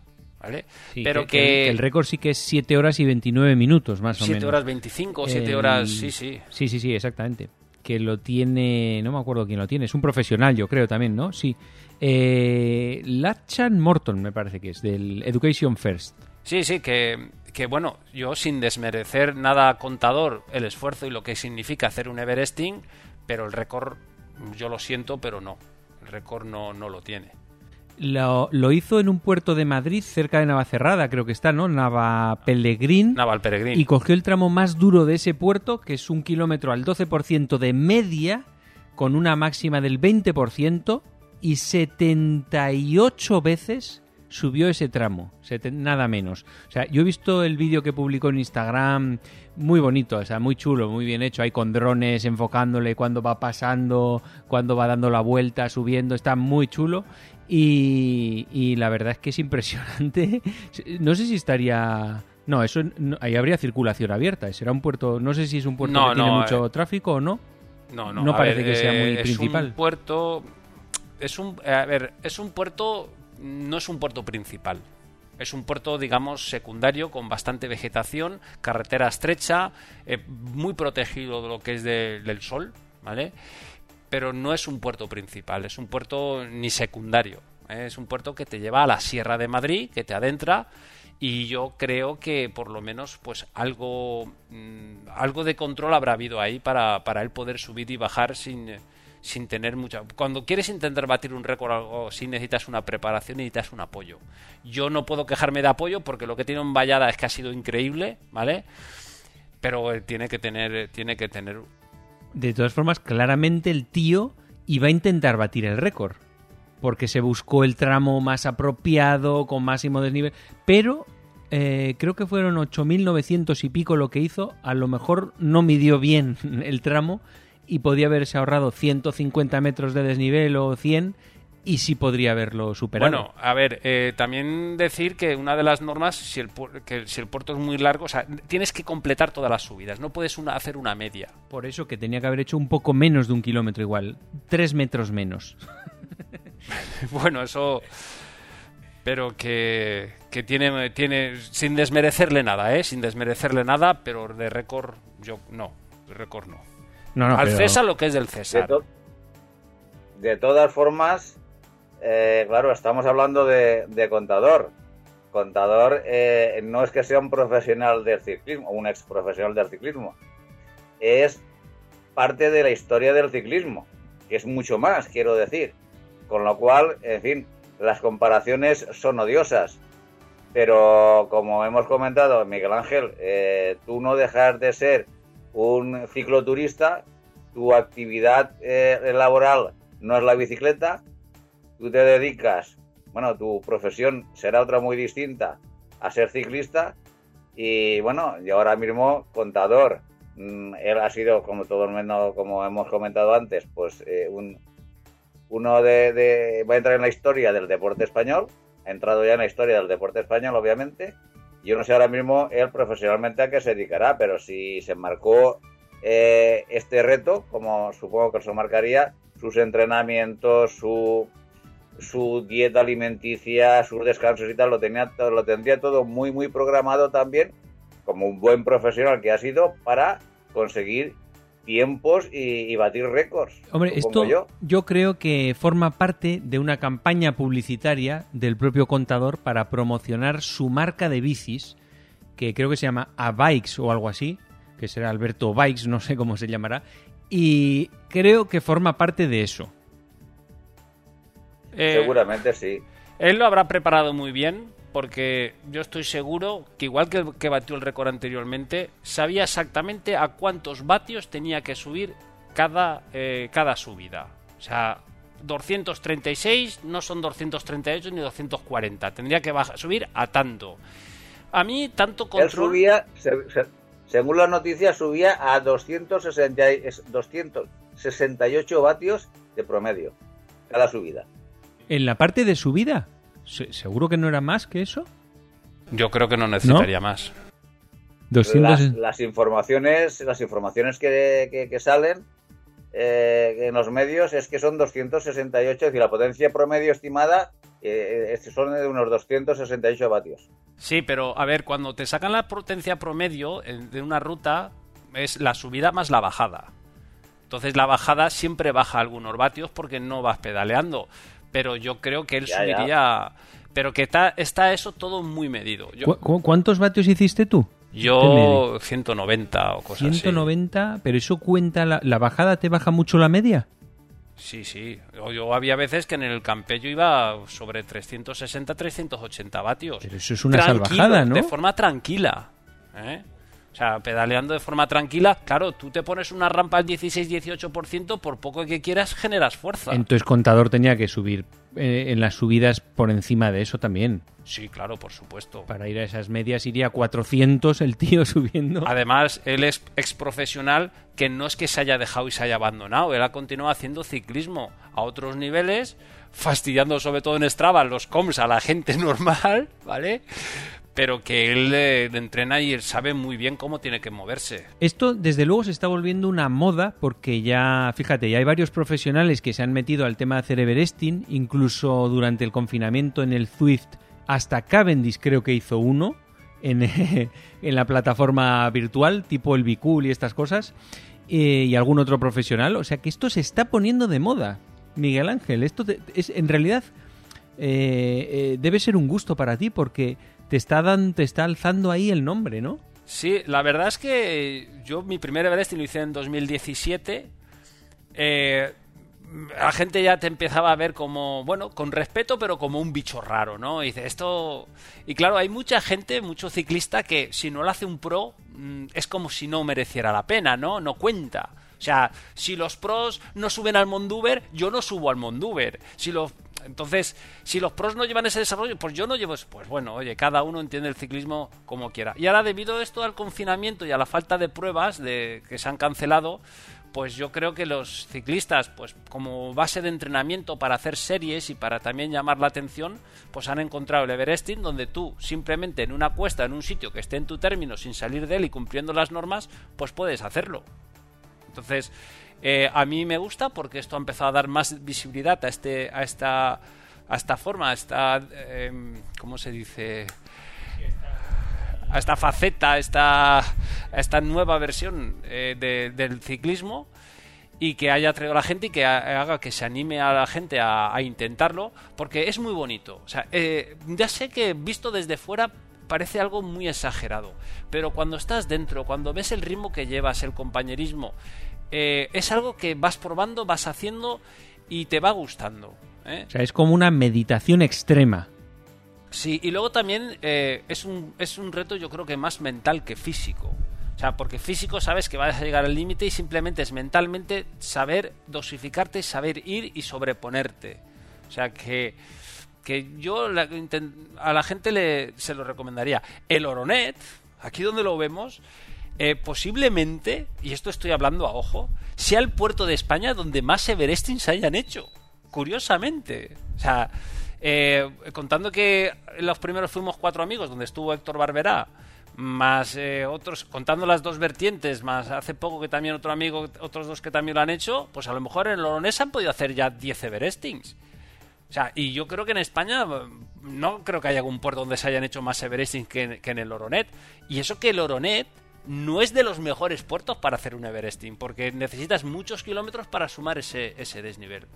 B: Pero que, el récord sí que es 7 horas y 29 minutos, más o menos. 7
F: horas 25, 7 horas, sí, sí.
B: Sí, sí, sí, exactamente. Que lo tiene, no me acuerdo quién lo tiene, es un profesional, yo creo también, ¿no? Sí. Eh, Lachan Morton, me parece que es, del Education First.
F: Sí, sí, que, que bueno, yo sin desmerecer nada contador el esfuerzo y lo que significa hacer un Everesting, pero el récord, yo lo siento, pero no. El récord no, no lo tiene.
B: Lo, hizo en un puerto de Madrid, cerca de Navacerrada, creo que está, ¿no? Nava Pellegrín.
F: Naval Pellegrín.
B: Y cogió el tramo más duro de ese puerto, que es un kilómetro al 12% de media, con una máxima del 20%, y 78 veces subió ese tramo, nada menos. O sea, yo he visto el vídeo que publicó en Instagram, muy bonito, o sea, muy chulo, muy bien hecho, ahí con drones enfocándole cuando va pasando, cuando va dando la vuelta, subiendo, está muy chulo. Y, la verdad es que es impresionante. No sé si estaría... No, eso ahí habría circulación abierta. Será un puerto. No sé si es un puerto que tiene mucho eh, tráfico o no.
F: No, no.
B: No parece que sea muy principal.
F: Es un puerto. Es un. A ver, es un puerto. No es un puerto principal. Es un puerto, digamos, secundario con bastante vegetación, carretera estrecha, eh, muy protegido de lo que es del sol, ¿vale? Pero no es un puerto principal, es un puerto ni secundario. ¿eh? Es un puerto que te lleva a la Sierra de Madrid, que te adentra y yo creo que por lo menos pues algo mm, algo de control habrá habido ahí para, para él poder subir y bajar sin, sin tener mucha cuando quieres intentar batir un récord o algo así necesitas una preparación necesitas un apoyo yo no puedo quejarme de apoyo porque lo que tiene en Vallada es que ha sido increíble vale pero tiene que tener tiene que tener
B: de todas formas, claramente el tío iba a intentar batir el récord. Porque se buscó el tramo más apropiado, con máximo desnivel. Pero eh, creo que fueron 8.900 y pico lo que hizo. A lo mejor no midió bien el tramo y podía haberse ahorrado 150 metros de desnivel o 100 y sí podría haberlo superado.
F: Bueno, a ver, eh, también decir que una de las normas, si el, que si el puerto es muy largo, o sea, tienes que completar todas las subidas, no puedes hacer una media.
B: Por eso que tenía que haber hecho un poco menos de un kilómetro igual, tres metros menos.
F: bueno, eso... Pero que, que tiene, tiene, sin desmerecerle nada, ¿eh? Sin desmerecerle nada, pero de récord, yo no, de récord no.
B: no, no
F: Al César lo que es del César.
E: de todas formas, eh, claro, estamos hablando de, contador. Contador eh, no es que sea un profesional del ciclismo, un ex profesional del ciclismo. Es parte de la historia del ciclismo, que es mucho más, quiero decir. Con lo cual, en fin, las comparaciones son odiosas. Pero como hemos comentado, Miguel Ángel, eh, tú no dejas de ser un cicloturista, tu actividad laboral no es la bicicleta, tú te dedicas, bueno, tu profesión será otra muy distinta a ser ciclista y bueno, y ahora mismo contador. Mm, él ha sido, como todo el mundo, como hemos comentado antes, pues eh, un, uno de, va a entrar en la historia del deporte español, ha entrado ya en la historia del deporte español, obviamente. Yo no sé ahora mismo él profesionalmente a qué se dedicará, pero si se marcó eh, este reto, como supongo que se marcaría, sus entrenamientos, su su dieta alimenticia, sus descansos y tal, lo, tenía, lo tendría todo muy, muy programado también, como un buen profesional que ha sido, para conseguir tiempos y, batir récords.
B: Hombre, esto yo. yo. creo que forma parte de una campaña publicitaria del propio contador para promocionar su marca de bicis, que creo que se llama A Bikes o algo así, que será Alberto Bikes, no sé cómo se llamará, y creo que forma parte de eso.
E: Eh, Seguramente sí.
F: Él lo habrá preparado muy bien, porque yo estoy seguro que igual que, que batió el récord anteriormente, sabía exactamente a cuántos vatios tenía que subir cada, eh, cada subida. O sea, 236 no son 238 ni 240. Tendría que subir a tanto. A mí, tanto control...
E: Él subía, según las noticias, subía a 260, 268 vatios de promedio cada subida.
B: ¿En la parte de subida? ¿Seguro que no era más que eso?
F: Yo creo que no necesitaría más.
E: Las, informaciones, las informaciones que, salen eh, en los medios es que son 268, es decir, la potencia promedio estimada eh, son de unos 268 vatios.
F: Sí, pero a ver, cuando te sacan la potencia promedio de una ruta, es la subida más la bajada. Entonces la bajada siempre baja algunos vatios porque no vas pedaleando pero yo creo que él subiría... Pero que está, está eso todo muy medido.
B: ¿Cuántos vatios hiciste tú?
F: Yo 190 o cosas
B: 190, pero eso cuenta, la, bajada te baja mucho la media.
F: Sí, sí. Yo había veces que en el Campello iba sobre 360, 380 vatios.
B: Pero eso es una salvajada, ¿no?
F: De forma tranquila. ¿eh? O sea, pedaleando de forma tranquila, claro, tú te pones una rampa al 16-18%, por poco que quieras, generas fuerza.
B: Entonces, contador tenía que subir eh, en las subidas por encima de eso también.
F: Sí, claro, por supuesto.
B: Para ir a esas medias iría a 400 el tío subiendo.
F: Además, él es ex profesional que no es que se haya dejado y se haya abandonado, él ha continuado haciendo ciclismo a otros niveles, fastidiando sobre todo en Strava los coms a la gente normal, ¿vale? Pero que él eh, entrena y él sabe muy bien cómo tiene que moverse.
B: Esto, desde luego, se está volviendo una moda porque ya, fíjate, ya hay varios profesionales que se han metido al tema de hacer Everesting, incluso durante el confinamiento en el Zwift, hasta Cavendish creo que hizo uno en, en la plataforma virtual, tipo el Bicool y estas cosas, eh, y algún otro profesional. O sea que esto se está poniendo de moda, Miguel Ángel. Esto es, en realidad, eh, debe ser un gusto para ti porque te está, te está alzando ahí el nombre, ¿no?
F: Sí, la verdad es que yo mi primer Everest lo hice en 2017. Eh, la gente ya te empezaba a ver como, bueno, con respeto, pero como un bicho raro, ¿no? Y dice, esto... Y claro, hay mucha gente, mucho ciclista que si no lo hace un pro, mm, es como si no mereciera la pena, ¿no? No cuenta. O sea, si los pros no suben al Monduber, yo no subo al Monduber. Si los entonces, si los pros no llevan ese desarrollo, pues yo no llevo eso. Pues bueno, oye, cada uno entiende el ciclismo como quiera. Y ahora, debido a esto al confinamiento y a la falta de pruebas de, que se han cancelado, pues yo creo que los ciclistas, pues como base de entrenamiento para hacer series y para también llamar la atención, pues han encontrado el Everesting, donde tú simplemente en una cuesta, en un sitio que esté en tu término, sin salir de él y cumpliendo las normas, pues puedes hacerlo. Entonces, eh, a mí me gusta porque esto ha empezado a dar más visibilidad a, este, a, esta, a esta forma, a esta, em, ¿cómo se dice? A esta faceta, a esta, a esta nueva versión eh, del ciclismo y que haya traído a la gente y que haga que se anime a la gente a, intentarlo, porque es muy bonito. O sea, eh, ya sé que visto desde fuera parece algo muy exagerado, pero cuando estás dentro, cuando ves el ritmo que llevas, el compañerismo, eh, es algo que vas probando, vas haciendo y te va gustando. ¿eh?
B: O sea, es como una meditación extrema.
F: Sí, y luego también eh, es, un, es un reto yo creo que más mental que físico. O sea, porque físico sabes que vas a llegar al límite y simplemente es mentalmente saber dosificarte, saber ir y sobreponerte. O sea que, que yo a la gente le, se lo recomendaría. El Oronet, aquí donde lo vemos, eh, posiblemente, y esto estoy hablando a ojo, sea el puerto de España donde más Everesting se hayan hecho. Curiosamente. O sea, eh, contando que los primeros fuimos cuatro amigos, donde estuvo Héctor Barberá, más eh, otros, contando las dos vertientes, más hace poco que también otro amigo, otros dos que también lo han hecho, pues a lo mejor en Loronés han podido hacer ya 10 Everestings. O sea, y yo creo que en España no creo que haya algún puerto donde se hayan hecho más Everestings que, que en el Oronet. Y eso que el Oronet no es de los mejores puertos para hacer un Everesting, porque necesitas muchos kilómetros para sumar ese, ese desnivel.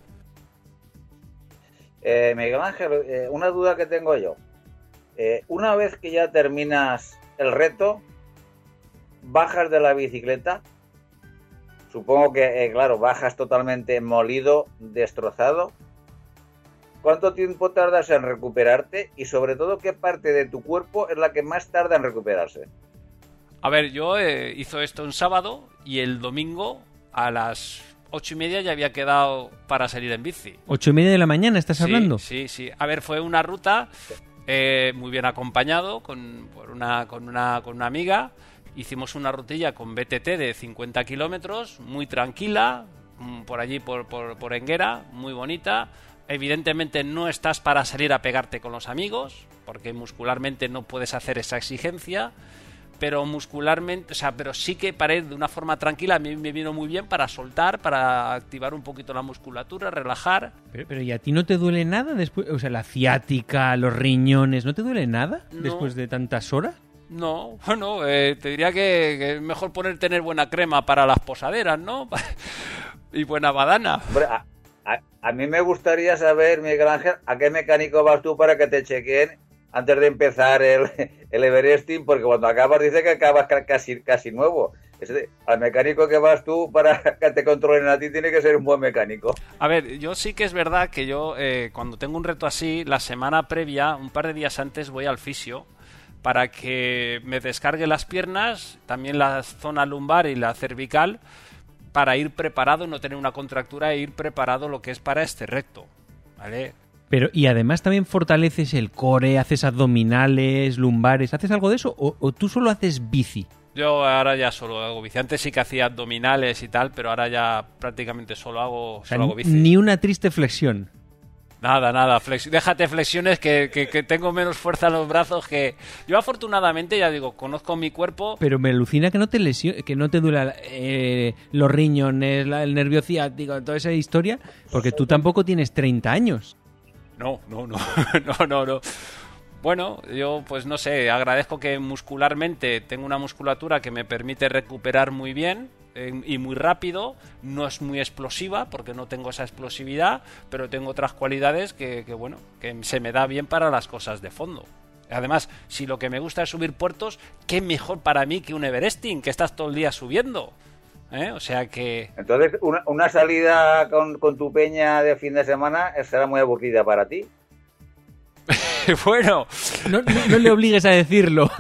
E: Eh, Miguel Ángel, eh, una duda que tengo yo. Eh, una vez que ya terminas el reto, bajas de la bicicleta. Supongo que, eh, claro, bajas totalmente molido, destrozado. ¿Cuánto tiempo tardas en recuperarte? Y sobre todo, ¿qué parte de tu cuerpo es la que más tarda en recuperarse?
F: A ver, yo eh, hizo esto un sábado y el domingo a las ocho y media ya había quedado para salir en bici.
B: ¿Ocho y media de la mañana estás
F: Sí,
B: hablando?
F: Sí, sí. A ver, fue una ruta eh, muy bien acompañado con, por una, con, una, con una amiga. Hicimos una rutilla con BTT de 50 kilómetros, muy tranquila, mm, por allí, por, por, por Enguera, muy bonita. Evidentemente no estás para salir a pegarte con los amigos, porque muscularmente no puedes hacer esa exigencia pero muscularmente, o sea, pero sí que para ir de una forma tranquila a mí me vino muy bien para soltar, para activar un poquito la musculatura, relajar.
B: Pero, pero ¿y a ti no te duele nada después? O sea, la ciática, los riñones, ¿no te duele nada
F: No.
B: después de tantas horas?
F: No, bueno, eh, te diría que, que es mejor poner tener buena crema para las posaderas, ¿no? y buena badana.
E: Hombre, a, a- a mí me gustaría saber, Miguel Ángel, a qué mecánico vas tú para que te chequeen antes de empezar el, el Everesting, porque cuando acabas dice que acabas ca- casi, casi nuevo. Ese- al mecánico que vas tú para que te controlen a ti tiene que ser un buen mecánico.
F: A ver, yo sí que es verdad que yo eh, cuando tengo un reto así, la semana previa, un par de días antes, voy al fisio para que me descargue las piernas, también la zona lumbar y la cervical, para ir preparado, no tener una contractura e ir preparado lo que es para este reto. ¿Vale?
B: Pero, y además también fortaleces el core, haces abdominales, lumbares, ¿haces algo de eso? ¿O, o tú solo haces bici?
F: Yo ahora ya solo hago bici. Antes sí que hacía abdominales y tal, pero ahora ya prácticamente solo hago,
B: O sea,
F: solo hago bici.
B: ni una triste flexión.
F: Nada, nada, flex- déjate flexiones que, que- que tengo menos fuerza en los brazos que... Yo afortunadamente, ya digo, conozco mi cuerpo...
B: Pero me alucina que no te lesio- que no te duela eh, los riñones, la- el nervio ciático, toda esa historia, porque tú tampoco tienes 30 años.
F: No, no, no, no, no, no. Bueno, yo pues no sé, agradezco que muscularmente tengo una musculatura que me permite recuperar muy bien eh, y muy rápido. No es muy explosiva porque no tengo esa explosividad, pero tengo otras cualidades que, que, bueno, que se me da bien para las cosas de fondo. Además, si lo que me gusta es subir puertos, qué mejor para mí que un Everesting, que estás todo el día subiendo. ¿Eh? O sea que...
E: Entonces, una, una salida con, con tu peña de fin de semana será muy aburrida para ti.
F: bueno,
B: No, no- no le obligues a decirlo.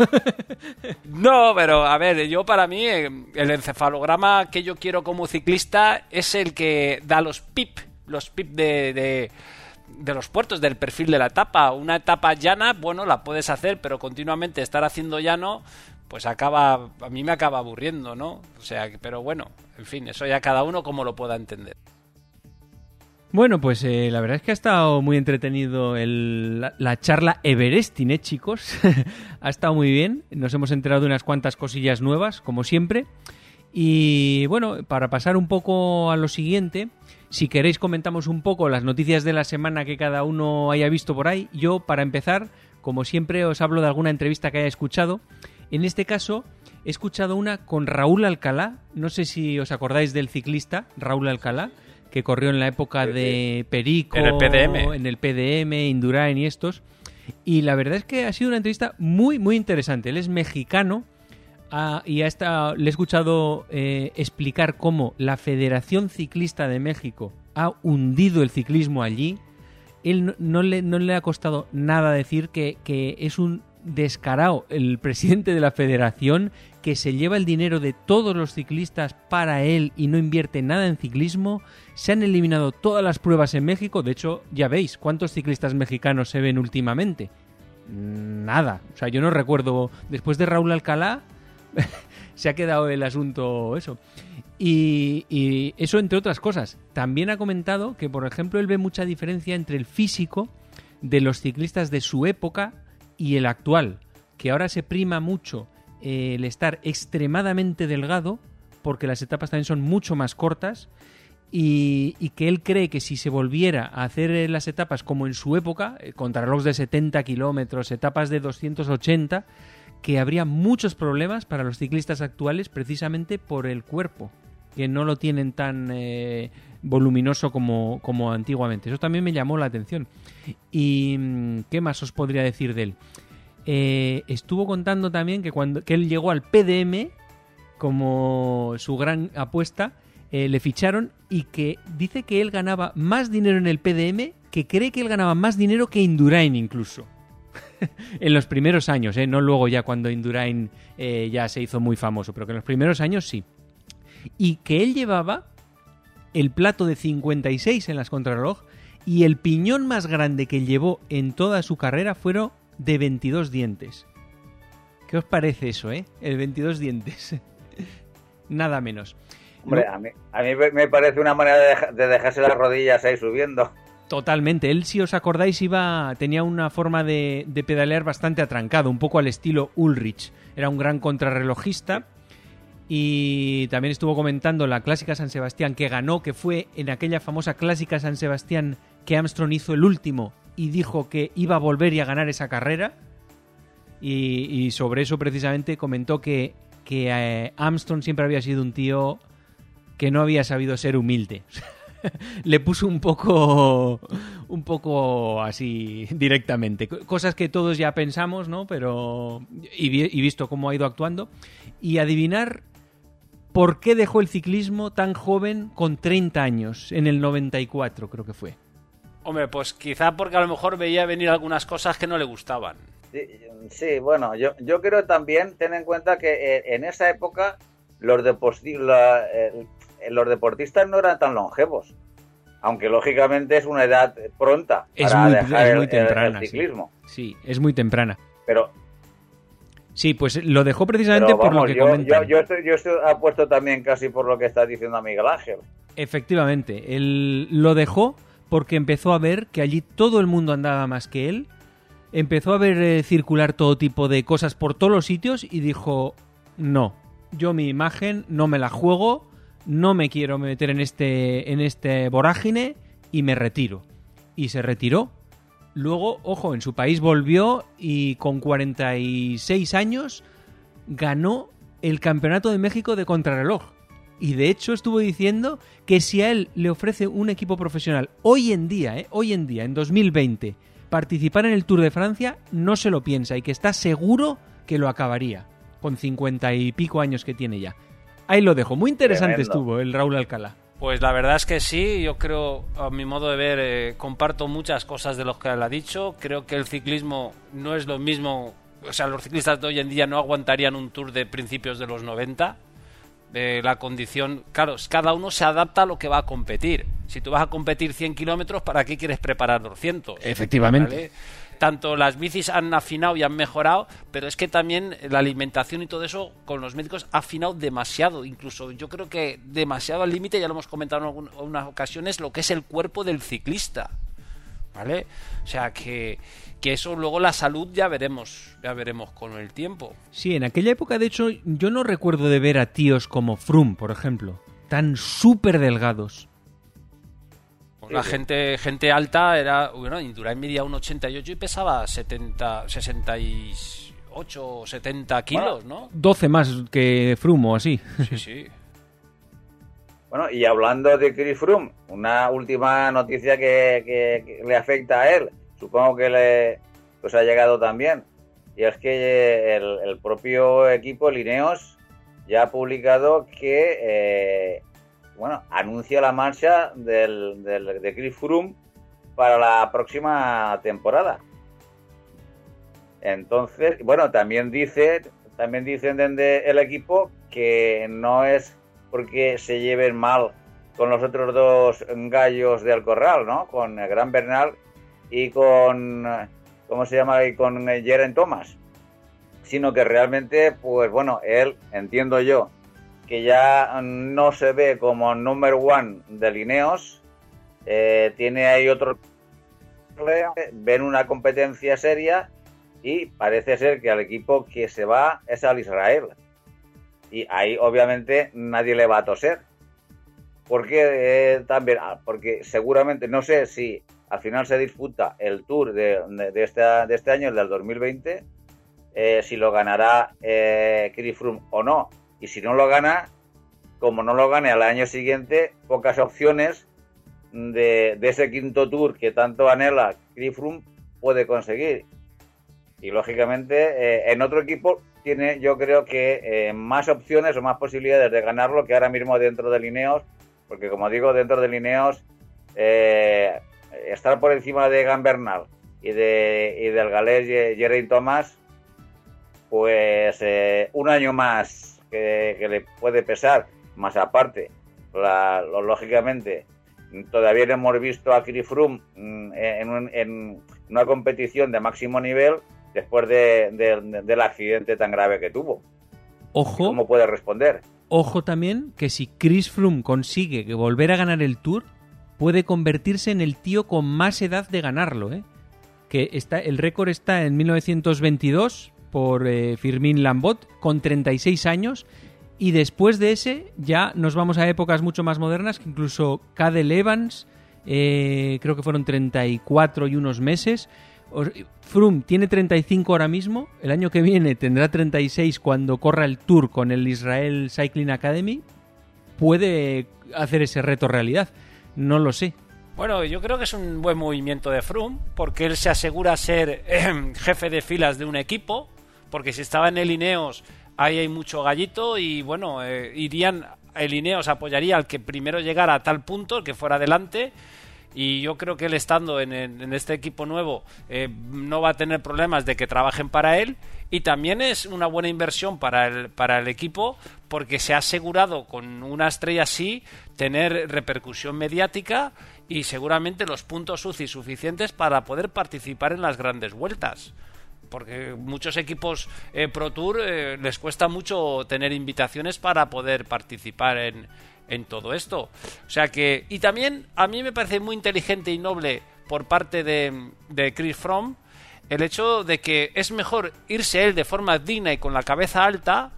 F: No, pero a ver, yo para mí eh, el encefalograma que yo quiero como ciclista es el que da los pip, los pip de, de, de los puertos, del perfil de la etapa. Una etapa llana, bueno, la puedes hacer, pero continuamente estar haciendo llano, pues acaba, a mí me acaba aburriendo, ¿no? O sea, pero bueno, en fin, eso ya cada uno como lo pueda entender.
B: Bueno, pues eh, la verdad es que ha estado muy entretenido el- la, la charla Everesting, ¿eh, chicos? ha estado muy bien. Nos hemos enterado de unas cuantas cosillas nuevas, como siempre. Y bueno, para pasar un poco a lo siguiente, si queréis comentamos un poco las noticias de la semana que cada uno haya visto por ahí. Yo, para empezar, como siempre, os hablo de alguna entrevista que haya escuchado. En este caso, he escuchado una con Raúl Alcalá. No sé si os acordáis del ciclista Raúl Alcalá, que corrió en la época de Perico,
F: En el PDM.
B: en el PDM, Indurain y estos. Y la verdad es que ha sido una entrevista muy, muy interesante. Él es mexicano ah, y ha estado- le he escuchado eh, explicar cómo la Federación Ciclista de México ha hundido el ciclismo allí. Él no, no le, no le ha costado nada decir que, que es un descarado el presidente de la federación que se lleva el dinero de todos los ciclistas para él y no invierte nada en ciclismo. Se han eliminado todas las pruebas en México. De hecho, ya veis cuántos ciclistas mexicanos se ven últimamente. Nada. O sea, yo no recuerdo. Después de Raúl Alcalá, se ha quedado el asunto eso. Y, y eso entre otras cosas. También ha comentado que, por ejemplo, él ve mucha diferencia entre el físico de los ciclistas de su época y el actual. Que ahora se prima mucho eh, el estar extremadamente delgado, porque las etapas también son mucho más cortas. Y, que él cree que si se volviera a hacer eh, las etapas como en su época, eh, contrarrelojes de 70 kilómetros, etapas de 280, que habría muchos problemas para los ciclistas actuales precisamente por el cuerpo, que no lo tienen tan voluminoso como, como antiguamente. Eso también me llamó la atención. ¿Y mm, qué más os podría decir de él? Eh, estuvo contando también que cuando que él llegó al PDM como su gran apuesta, eh, le ficharon y que dice que él ganaba más dinero en el PDM, que cree que él ganaba más dinero que Indurain incluso. en los primeros años, ¿eh? no luego ya cuando Indurain ya se hizo muy famoso, pero que en los primeros años sí. Y que él llevaba el plato de 56 en las contrarreloj y el piñón más grande que llevó en toda su carrera fueron de 22 dientes. ¿Qué os parece eso, eh? El 22 dientes. Nada menos.
E: Hombre, a mí, a mí me parece una manera de, de dejarse las rodillas ahí subiendo.
B: Totalmente. Él, si os acordáis, iba tenía una forma de, de, pedalear bastante atrancado, un poco al estilo Ulrich. Era un gran contrarrelojista. Y también estuvo comentando la Clásica San Sebastián que ganó, que fue en aquella famosa Clásica San Sebastián que Armstrong hizo el último y dijo que iba a volver y a ganar esa carrera. Y, sobre eso precisamente comentó que, que eh, Armstrong siempre había sido un tío que no había sabido ser humilde. le puso un poco un poco así directamente cosas que todos ya pensamos no pero y, visto cómo ha ido actuando y adivinar por qué dejó el ciclismo tan joven con 30 años en el 94 creo que fue
F: hombre pues quizá porque a lo mejor veía venir algunas cosas que no le gustaban
E: sí, sí bueno yo, yo creo también ten en cuenta que en esa época los deportistas los deportistas no eran tan longevos. Aunque lógicamente es una edad pronta
B: es
E: para
B: muy,
E: dejar
B: es muy
E: el,
B: temprana,
E: el ciclismo.
B: Sí. sí. es muy temprana.
E: Pero
B: Sí, pues lo dejó precisamente
E: vamos,
B: por lo que
E: yo,
B: comentan.
E: Yo, yo, estoy, yo estoy apuesto también casi por lo que está diciendo Miguel Ángel.
B: Efectivamente, él lo dejó porque empezó a ver que allí todo el mundo andaba más que él, empezó a ver eh, circular todo tipo de cosas por todos los sitios y dijo, no, yo mi imagen no me la juego, no me quiero meter en este, en este vorágine y me retiro. Y se retiró. Luego, ojo, en su país volvió y con 46 años ganó el Campeonato de México de Contrarreloj. Y de hecho estuvo diciendo que si a él le ofrece un equipo profesional hoy en día, ¿eh? hoy en día, en 2020, participar en el Tour de Francia, no se lo piensa y que está seguro que lo acabaría, con 50 y pico años que tiene ya. Ahí lo dejo. Muy interesante
E: Tremendo.
B: estuvo el Raúl Alcalá.
F: Pues la verdad es que sí, yo creo, a mi modo de ver, eh, comparto muchas cosas de lo que él ha dicho. Creo que el ciclismo no es lo mismo, o sea, los ciclistas de hoy en día no aguantarían un tour de principios de los 90. Eh, la condición, claro, cada uno se adapta a lo que va a competir. Si tú vas a competir 100 kilómetros, ¿para qué quieres preparar 200?
B: Efectivamente.
F: ¿Vale? Tanto las bicis han afinado y han mejorado, pero es que también la alimentación y todo eso con los médicos ha afinado demasiado, incluso yo creo que demasiado al límite, ya lo hemos comentado en algunas ocasiones, lo que es el cuerpo del ciclista. ¿Vale? O sea que, que eso luego la salud ya veremos, ya veremos con el tiempo.
B: Sí, en aquella época de hecho yo no recuerdo de ver a tíos como Froome, por ejemplo, tan súper delgados.
F: Pues la gente gente alta era, bueno, Indurain medía 1,88 y pesaba 70, 68 o 70 kilos, ¿no?
B: 12 más que Froome o así.
F: Sí, sí.
E: Bueno, y hablando de Chris Froome, una última noticia que, que, que le afecta a él, supongo que le pues ha llegado también, y es que el, el propio equipo Lineos ya ha publicado que eh, bueno, anuncia la marcha del, de Chris Froome para la próxima temporada. Entonces, bueno, también dice, también dicen desde el equipo que no es porque se lleven mal con los otros dos gallos del corral, ¿no? Con Gran Bernal y con, ¿cómo se llama? Y con Jeren Thomas. Sino que realmente, pues bueno, él, entiendo yo, que ya no se ve como number one de Lineos, eh, tiene ahí otro ven una competencia seria y parece ser que al equipo que se va es al Israel. Y ahí obviamente nadie le va a toser. Porque eh, también, porque seguramente, no sé si al final se disputa el tour de, de, este, de este año, el del 2020, eh, si lo ganará eh, Chris o no. Y si no lo gana, como no lo gane al año siguiente, pocas opciones de, ese quinto tour que tanto anhela Froome puede conseguir. Y lógicamente eh, en otro equipo tiene yo creo que más opciones o más posibilidades de ganarlo que ahora mismo dentro de Lineos, porque como digo, dentro de Lineos estar por encima de Gambernal y, de, y del galés Jerry Thomas, pues eh, un año más que, le puede pesar, más aparte, lo, lógicamente, todavía no hemos visto a Chris Froome mm, en, una competición de máximo nivel después del accidente tan grave que tuvo.
B: Ojo.
E: ¿Cómo puede responder?
B: Ojo también que si Chris Froome consigue volver a ganar el Tour, puede convertirse en el tío con más edad de ganarlo, ¿eh? Que está, el récord está en 1922 por eh, Firmin Lambot con 36 años. Y después de ese ya nos vamos a épocas mucho más modernas que incluso Cadel Evans eh, creo que fueron 34 y unos meses. Froome tiene 35 ahora mismo. El año que viene tendrá 36 cuando corra el Tour con el Israel Cycling Academy. Puede hacer ese reto realidad. No lo sé.
F: Bueno, yo creo que es un buen movimiento de Froome, porque él se asegura ser eh, jefe de filas de un equipo, porque si estaba en el Ineos, ahí hay mucho gallito y bueno, eh, irían, el Ineos apoyaría al que primero llegara a tal punto, que fuera adelante. Y yo creo que él estando en, este equipo nuevo eh, no va a tener problemas de que trabajen para él. Y también es una buena inversión para el, para el equipo porque se ha asegurado con una estrella así tener repercusión mediática y seguramente los puntos UCI suficientes para poder participar en las grandes vueltas porque muchos equipos eh, Pro Tour eh, les cuesta mucho tener invitaciones para poder participar en, en todo esto. O sea que, y también a mí me parece muy inteligente y noble por parte de, de Chris Fromm el hecho de que es mejor irse él de forma digna y con la cabeza alta,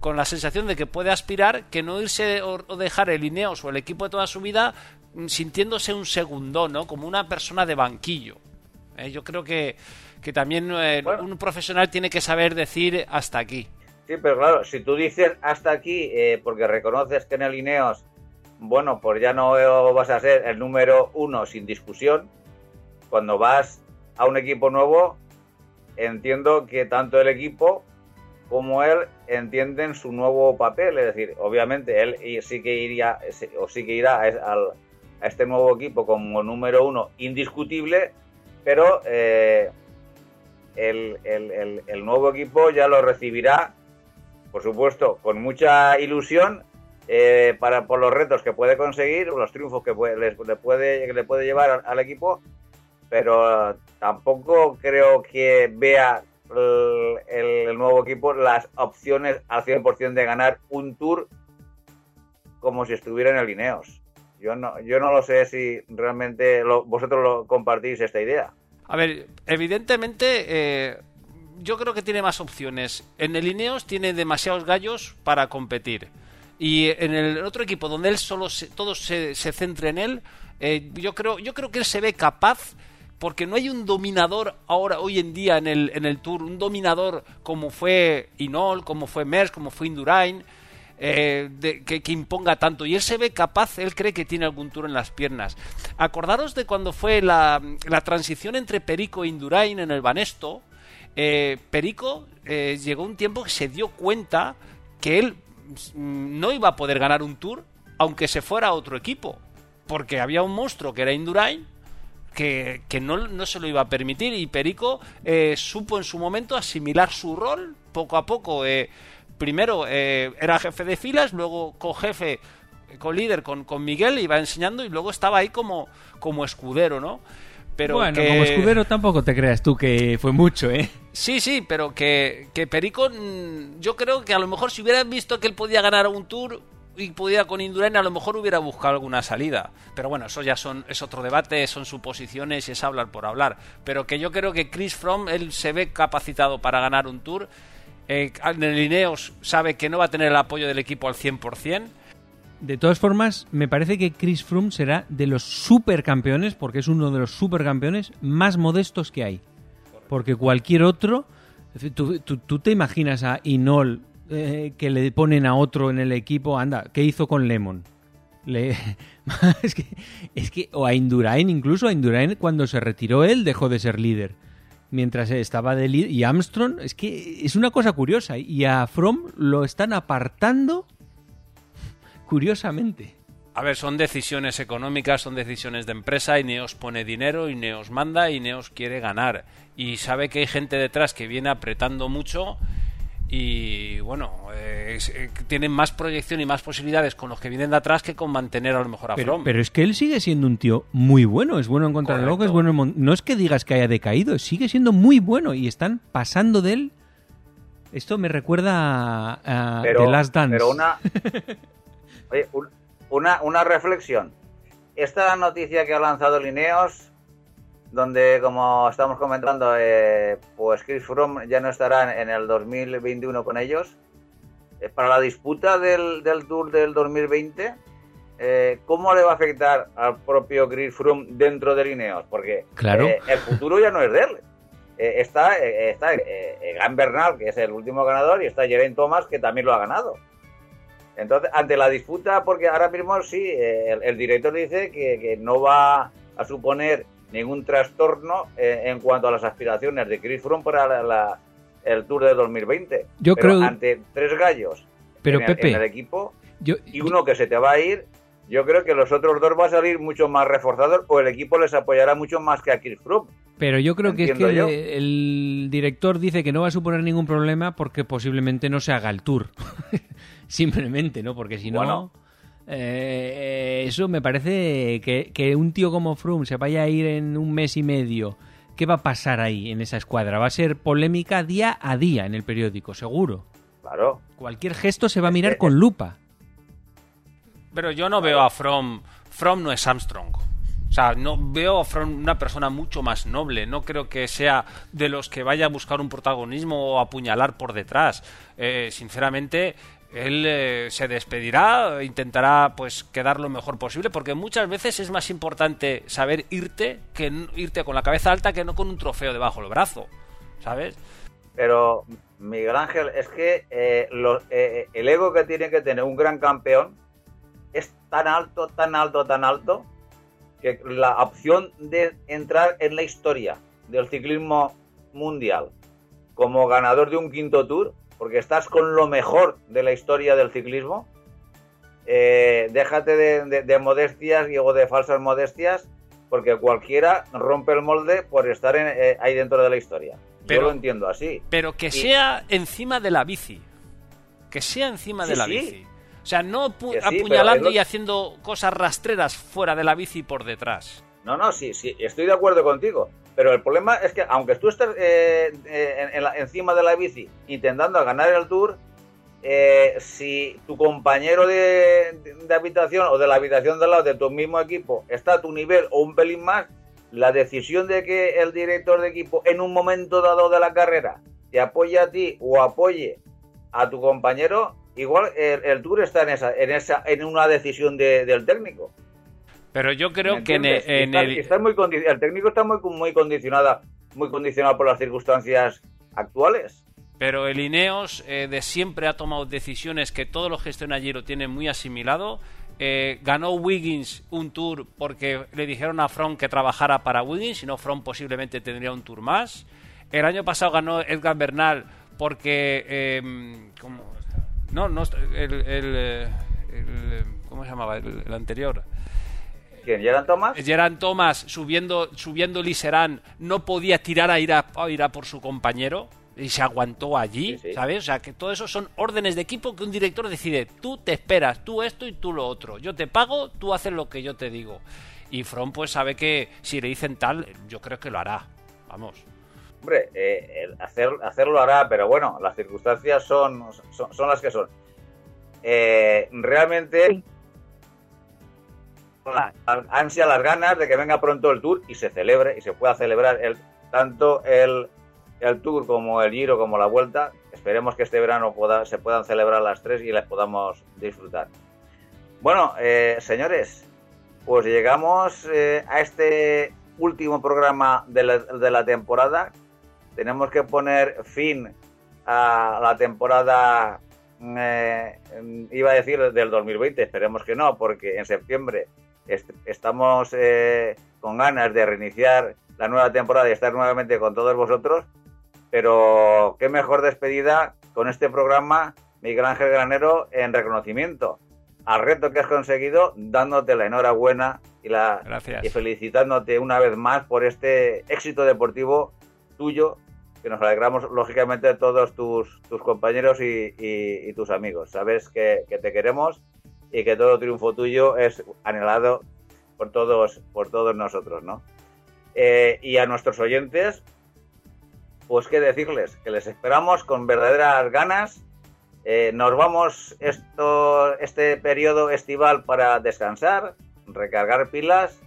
F: con la sensación de que puede aspirar, que no irse o, dejar el Ineos o el equipo de toda su vida sintiéndose un segundo, ¿no? Como una persona de banquillo. ¿eh? Yo creo que, que también eh, un profesional tiene que saber decir hasta aquí.
E: Sí, pero claro, si tú dices hasta aquí eh, porque reconoces que en el Ineos, bueno, pues ya no vas a ser el número uno sin discusión, cuando vas a un equipo nuevo, entiendo que tanto el equipo como él entienden su nuevo papel, es decir, obviamente él sí que iría o sí que irá a este nuevo equipo como número uno indiscutible, pero eh, el, nuevo equipo ya lo recibirá, por supuesto, con mucha ilusión eh, para por los retos que puede conseguir, los triunfos que le, puede, le puede llevar al, equipo, pero tampoco creo que vea el, nuevo equipo las opciones al 100% de ganar un tour como si estuviera en el Ineos. Yo no, yo no lo sé si realmente vosotros lo compartís esta idea.
F: A ver, evidentemente eh, yo creo que tiene más opciones. En el Ineos tiene demasiados gallos para competir. Y en el otro equipo donde él solo se, todo se, se centra en él, eh, yo creo yo creo que él se ve capaz porque no hay un dominador ahora hoy en día en el, en el Tour, un dominador como fue Inol, como fue Mers, como fue Indurain eh, que, imponga tanto. Y él se ve capaz, él cree que tiene algún tour en las piernas. Acordaros de cuando fue la, la transición entre Perico e Indurain en el Banesto. Eh, Perico eh, llegó un tiempo que se dio cuenta que él mm, no iba a poder ganar un tour aunque se fuera a otro equipo. Porque había un monstruo que era Indurain que, que no, no, se lo iba a permitir y Perico supo en su momento asimilar su rol poco a poco primero eh, era jefe de filas, luego co-jefe, co-líder con, con Miguel, iba enseñando y luego estaba ahí como, como escudero, ¿no?
B: Pero bueno, como escudero tampoco te creas tú que fue mucho, ¿eh?
F: Sí, sí, pero que, que Perico, mm, yo creo que a lo mejor si hubieran visto que él podía ganar un tour y pudiera con Indurain, a lo mejor hubiera buscado alguna salida. Pero bueno, eso ya son, es otro debate, son suposiciones y es hablar por hablar. Pero que yo creo que Chris Fromm, él se ve capacitado para ganar un tour eh, sabe que no va a tener el apoyo del equipo al 100%.
B: De todas formas, me parece que Chris Froome será de los supercampeones, porque es uno de los supercampeones más modestos que hay. Porque cualquier otro ¿Tú, te imaginas a Inol eh, que le ponen a otro en el equipo? Anda, ¿qué hizo con Lemon? Es que, o a Indurain, incluso a Indurain cuando se retiró él dejó de ser líder. Mientras estaba de líder. Y Armstrong, es que es una cosa curiosa. Y a From lo están apartando curiosamente.
F: A ver, son decisiones económicas, son decisiones de empresa y Neos pone dinero y Neos manda y Neos quiere ganar. Y sabe que hay gente detrás que viene apretando mucho y bueno, eh, eh, tienen más proyección y más posibilidades con los que vienen de atrás que con mantener a lo mejor a
B: pero, Pero es que él sigue siendo un tío muy bueno, es bueno en contrarreloj, es bueno No es que digas que haya decaído, sigue siendo muy bueno y están pasando de él. Esto me recuerda a, The Last Dance.
E: Pero una, una, una reflexión. Esta noticia que ha lanzado Lineos donde, como estamos comentando, eh, pues Chris Froome ya no estará en el 2021 con ellos. Eh, para la disputa del, Tour del 2020, eh, ¿cómo le va a afectar al propio Chris Froome dentro de Ineos? Porque el futuro ya no es de él. está está Egan Bernal, que es el último ganador, y está Geraint Thomas, que también lo ha ganado. Entonces, ante la disputa, porque ahora mismo sí, el, director dice que, que no va a suponer ningún trastorno eh, en cuanto a las aspiraciones de Chris Froome para el Tour de 2020.
B: Yo
E: pero
B: creo
E: ante tres gallos
B: pero
E: en,
B: Pepe,
E: el, equipo y uno que se te va a ir, yo creo que los otros dos van a salir mucho más reforzados o el equipo les apoyará mucho más que a Chris Froome.
B: Pero yo creo que es que el director dice que no va a suponer ningún problema porque posiblemente no se haga el tour. Simplemente, ¿no? Porque si no... Eh, eso me parece que, un tío como Froome se vaya a ir en un mes y medio. ¿Qué va a pasar ahí en esa escuadra? Va a ser polémica día a día en el periódico, seguro.
E: Claro.
B: Cualquier gesto se va a mirar con lupa.
F: Pero yo no veo a From. From no es Armstrong. O sea, no veo a From una persona mucho más noble. No creo que sea de los que vaya a buscar un protagonismo o apuñalar por detrás. Eh, sinceramente, él eh, se despedirá, intentará pues quedar lo mejor posible, porque muchas veces es más importante saber irte que irte con la cabeza alta que no con un trofeo debajo del brazo, ¿sabes?
E: Pero Miguel Ángel, es que eh, eh, el ego que tiene que tener un gran campeón es tan alto, tan alto, tan alto, que la opción de entrar en la historia del ciclismo mundial como ganador de un quinto tour porque estás con lo mejor de la historia del ciclismo. Eh, déjate de, modestias y o de falsas modestias, porque cualquiera rompe el molde por estar eh, ahí dentro de la historia. Yo lo entiendo así.
F: Pero que sea encima de la bici. Que sea encima de la bici. O sea, no apuñalando y haciendo cosas rastreras fuera de la bici por detrás.
E: No, no, sí, sí, estoy de acuerdo contigo. Pero el problema es que aunque tú estés eh, encima de la bici intentando ganar el tour, eh, si tu compañero de, habitación o de la habitación del lado de tu mismo equipo está a tu nivel o un pelín más, la decisión de que el director de equipo en un momento dado de la carrera te apoye a ti o apoye a tu compañero, igual el, tour está en esa, en esa, en una decisión del técnico.
F: Pero yo creo que en, el...
E: muy el técnico está muy, muy, condicionada, muy condicionado por las circunstancias actuales.
F: Pero el Ineos eh, de siempre ha tomado decisiones que todos los gestores allí lo tienen muy asimilado. Eh, ganó Wiggins un tour porque le dijeron a From que trabajara para Wiggins, si no From posiblemente tendría un tour más. El año pasado ganó Edgar Bernal porque... Eh, No, no, el, el, ¿Cómo se llamaba? el anterior.
E: ¿Quién? ¿Geran Thomas?
F: Geran Thomas subiendo, subiendo Liserán no podía tirar a ir a, ir a por su compañero y se aguantó allí, ¿sabes? O sea, que todo eso son órdenes de equipo que un director decide, tú te esperas, tú esto y tú lo otro. Yo te pago, tú haces lo que yo te digo. Y From pues sabe que si le dicen tal, yo creo que lo hará. Vamos.
E: Hombre, eh, hacer, hacerlo hará, pero bueno, las circunstancias son, son, las que son. Eh, realmente la ansia, las ganas de que venga pronto el Tour y se celebre y se pueda celebrar el, tanto el, el Tour como el Giro como la Vuelta. Esperemos que este verano pueda, se puedan celebrar las tres y las podamos disfrutar. Bueno, eh, señores, pues llegamos eh, a este último programa de la, de la temporada tenemos que poner fin a la temporada, eh, iba a decir del 2020, esperemos que no, porque en septiembre estamos eh, con ganas de reiniciar la nueva temporada y estar nuevamente con todos vosotros, pero qué mejor despedida con este programa, Miguel Ángel Granero, en reconocimiento al reto que has conseguido, dándote la enhorabuena y, la, y felicitándote una vez más por este éxito deportivo tuyo, que nos alegramos lógicamente de todos tus, tus compañeros y, tus amigos. Sabes que, te queremos y que todo triunfo tuyo es anhelado por todos, por todos nosotros, ¿no? Eh, y a nuestros oyentes, pues qué decirles, que les esperamos con verdaderas ganas. Eh, nos vamos esto, este periodo estival para descansar, recargar pilas,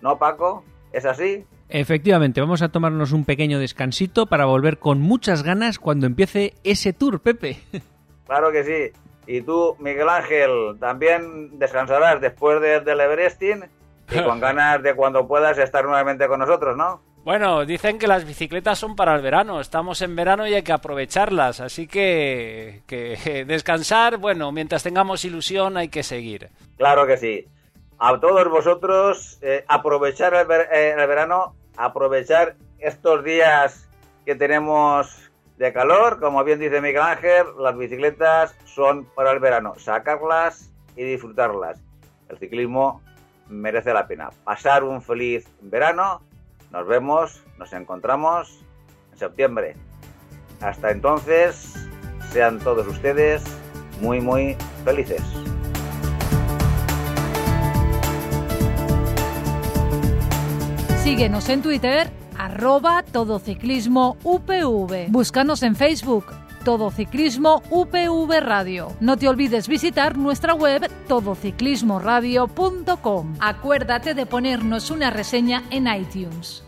E: ¿no, Paco? ¿Es así?
B: Efectivamente, vamos a tomarnos un pequeño descansito para volver con muchas ganas cuando empiece ese tour, Pepe.
E: Claro que sí. Y tú, Miguel Ángel, también descansarás después del Everesting y con ganas de cuando puedas estar nuevamente con nosotros, ¿no?
F: Bueno, dicen que las bicicletas son para el verano. Estamos en verano y hay que aprovecharlas. Así que, que descansar, bueno, mientras tengamos ilusión hay que seguir.
E: Claro que sí a todos vosotros eh, aprovechar eh, el, verano, aprovechar estos días que tenemos de calor, como bien dice Miguel Ángel, las bicicletas son para el verano, sacarlas y disfrutarlas. El ciclismo merece la pena. Pasar un feliz verano, nos vemos, nos encontramos en septiembre. Hasta entonces, sean todos ustedes muy, muy felices.
A: Síguenos en Twitter, arroba todociclismo UPV. Búscanos en Facebook, Todo Ciclismo UPV Radio. No te olvides visitar nuestra web todociclismoradio.com. Acuérdate de ponernos una reseña en iTunes.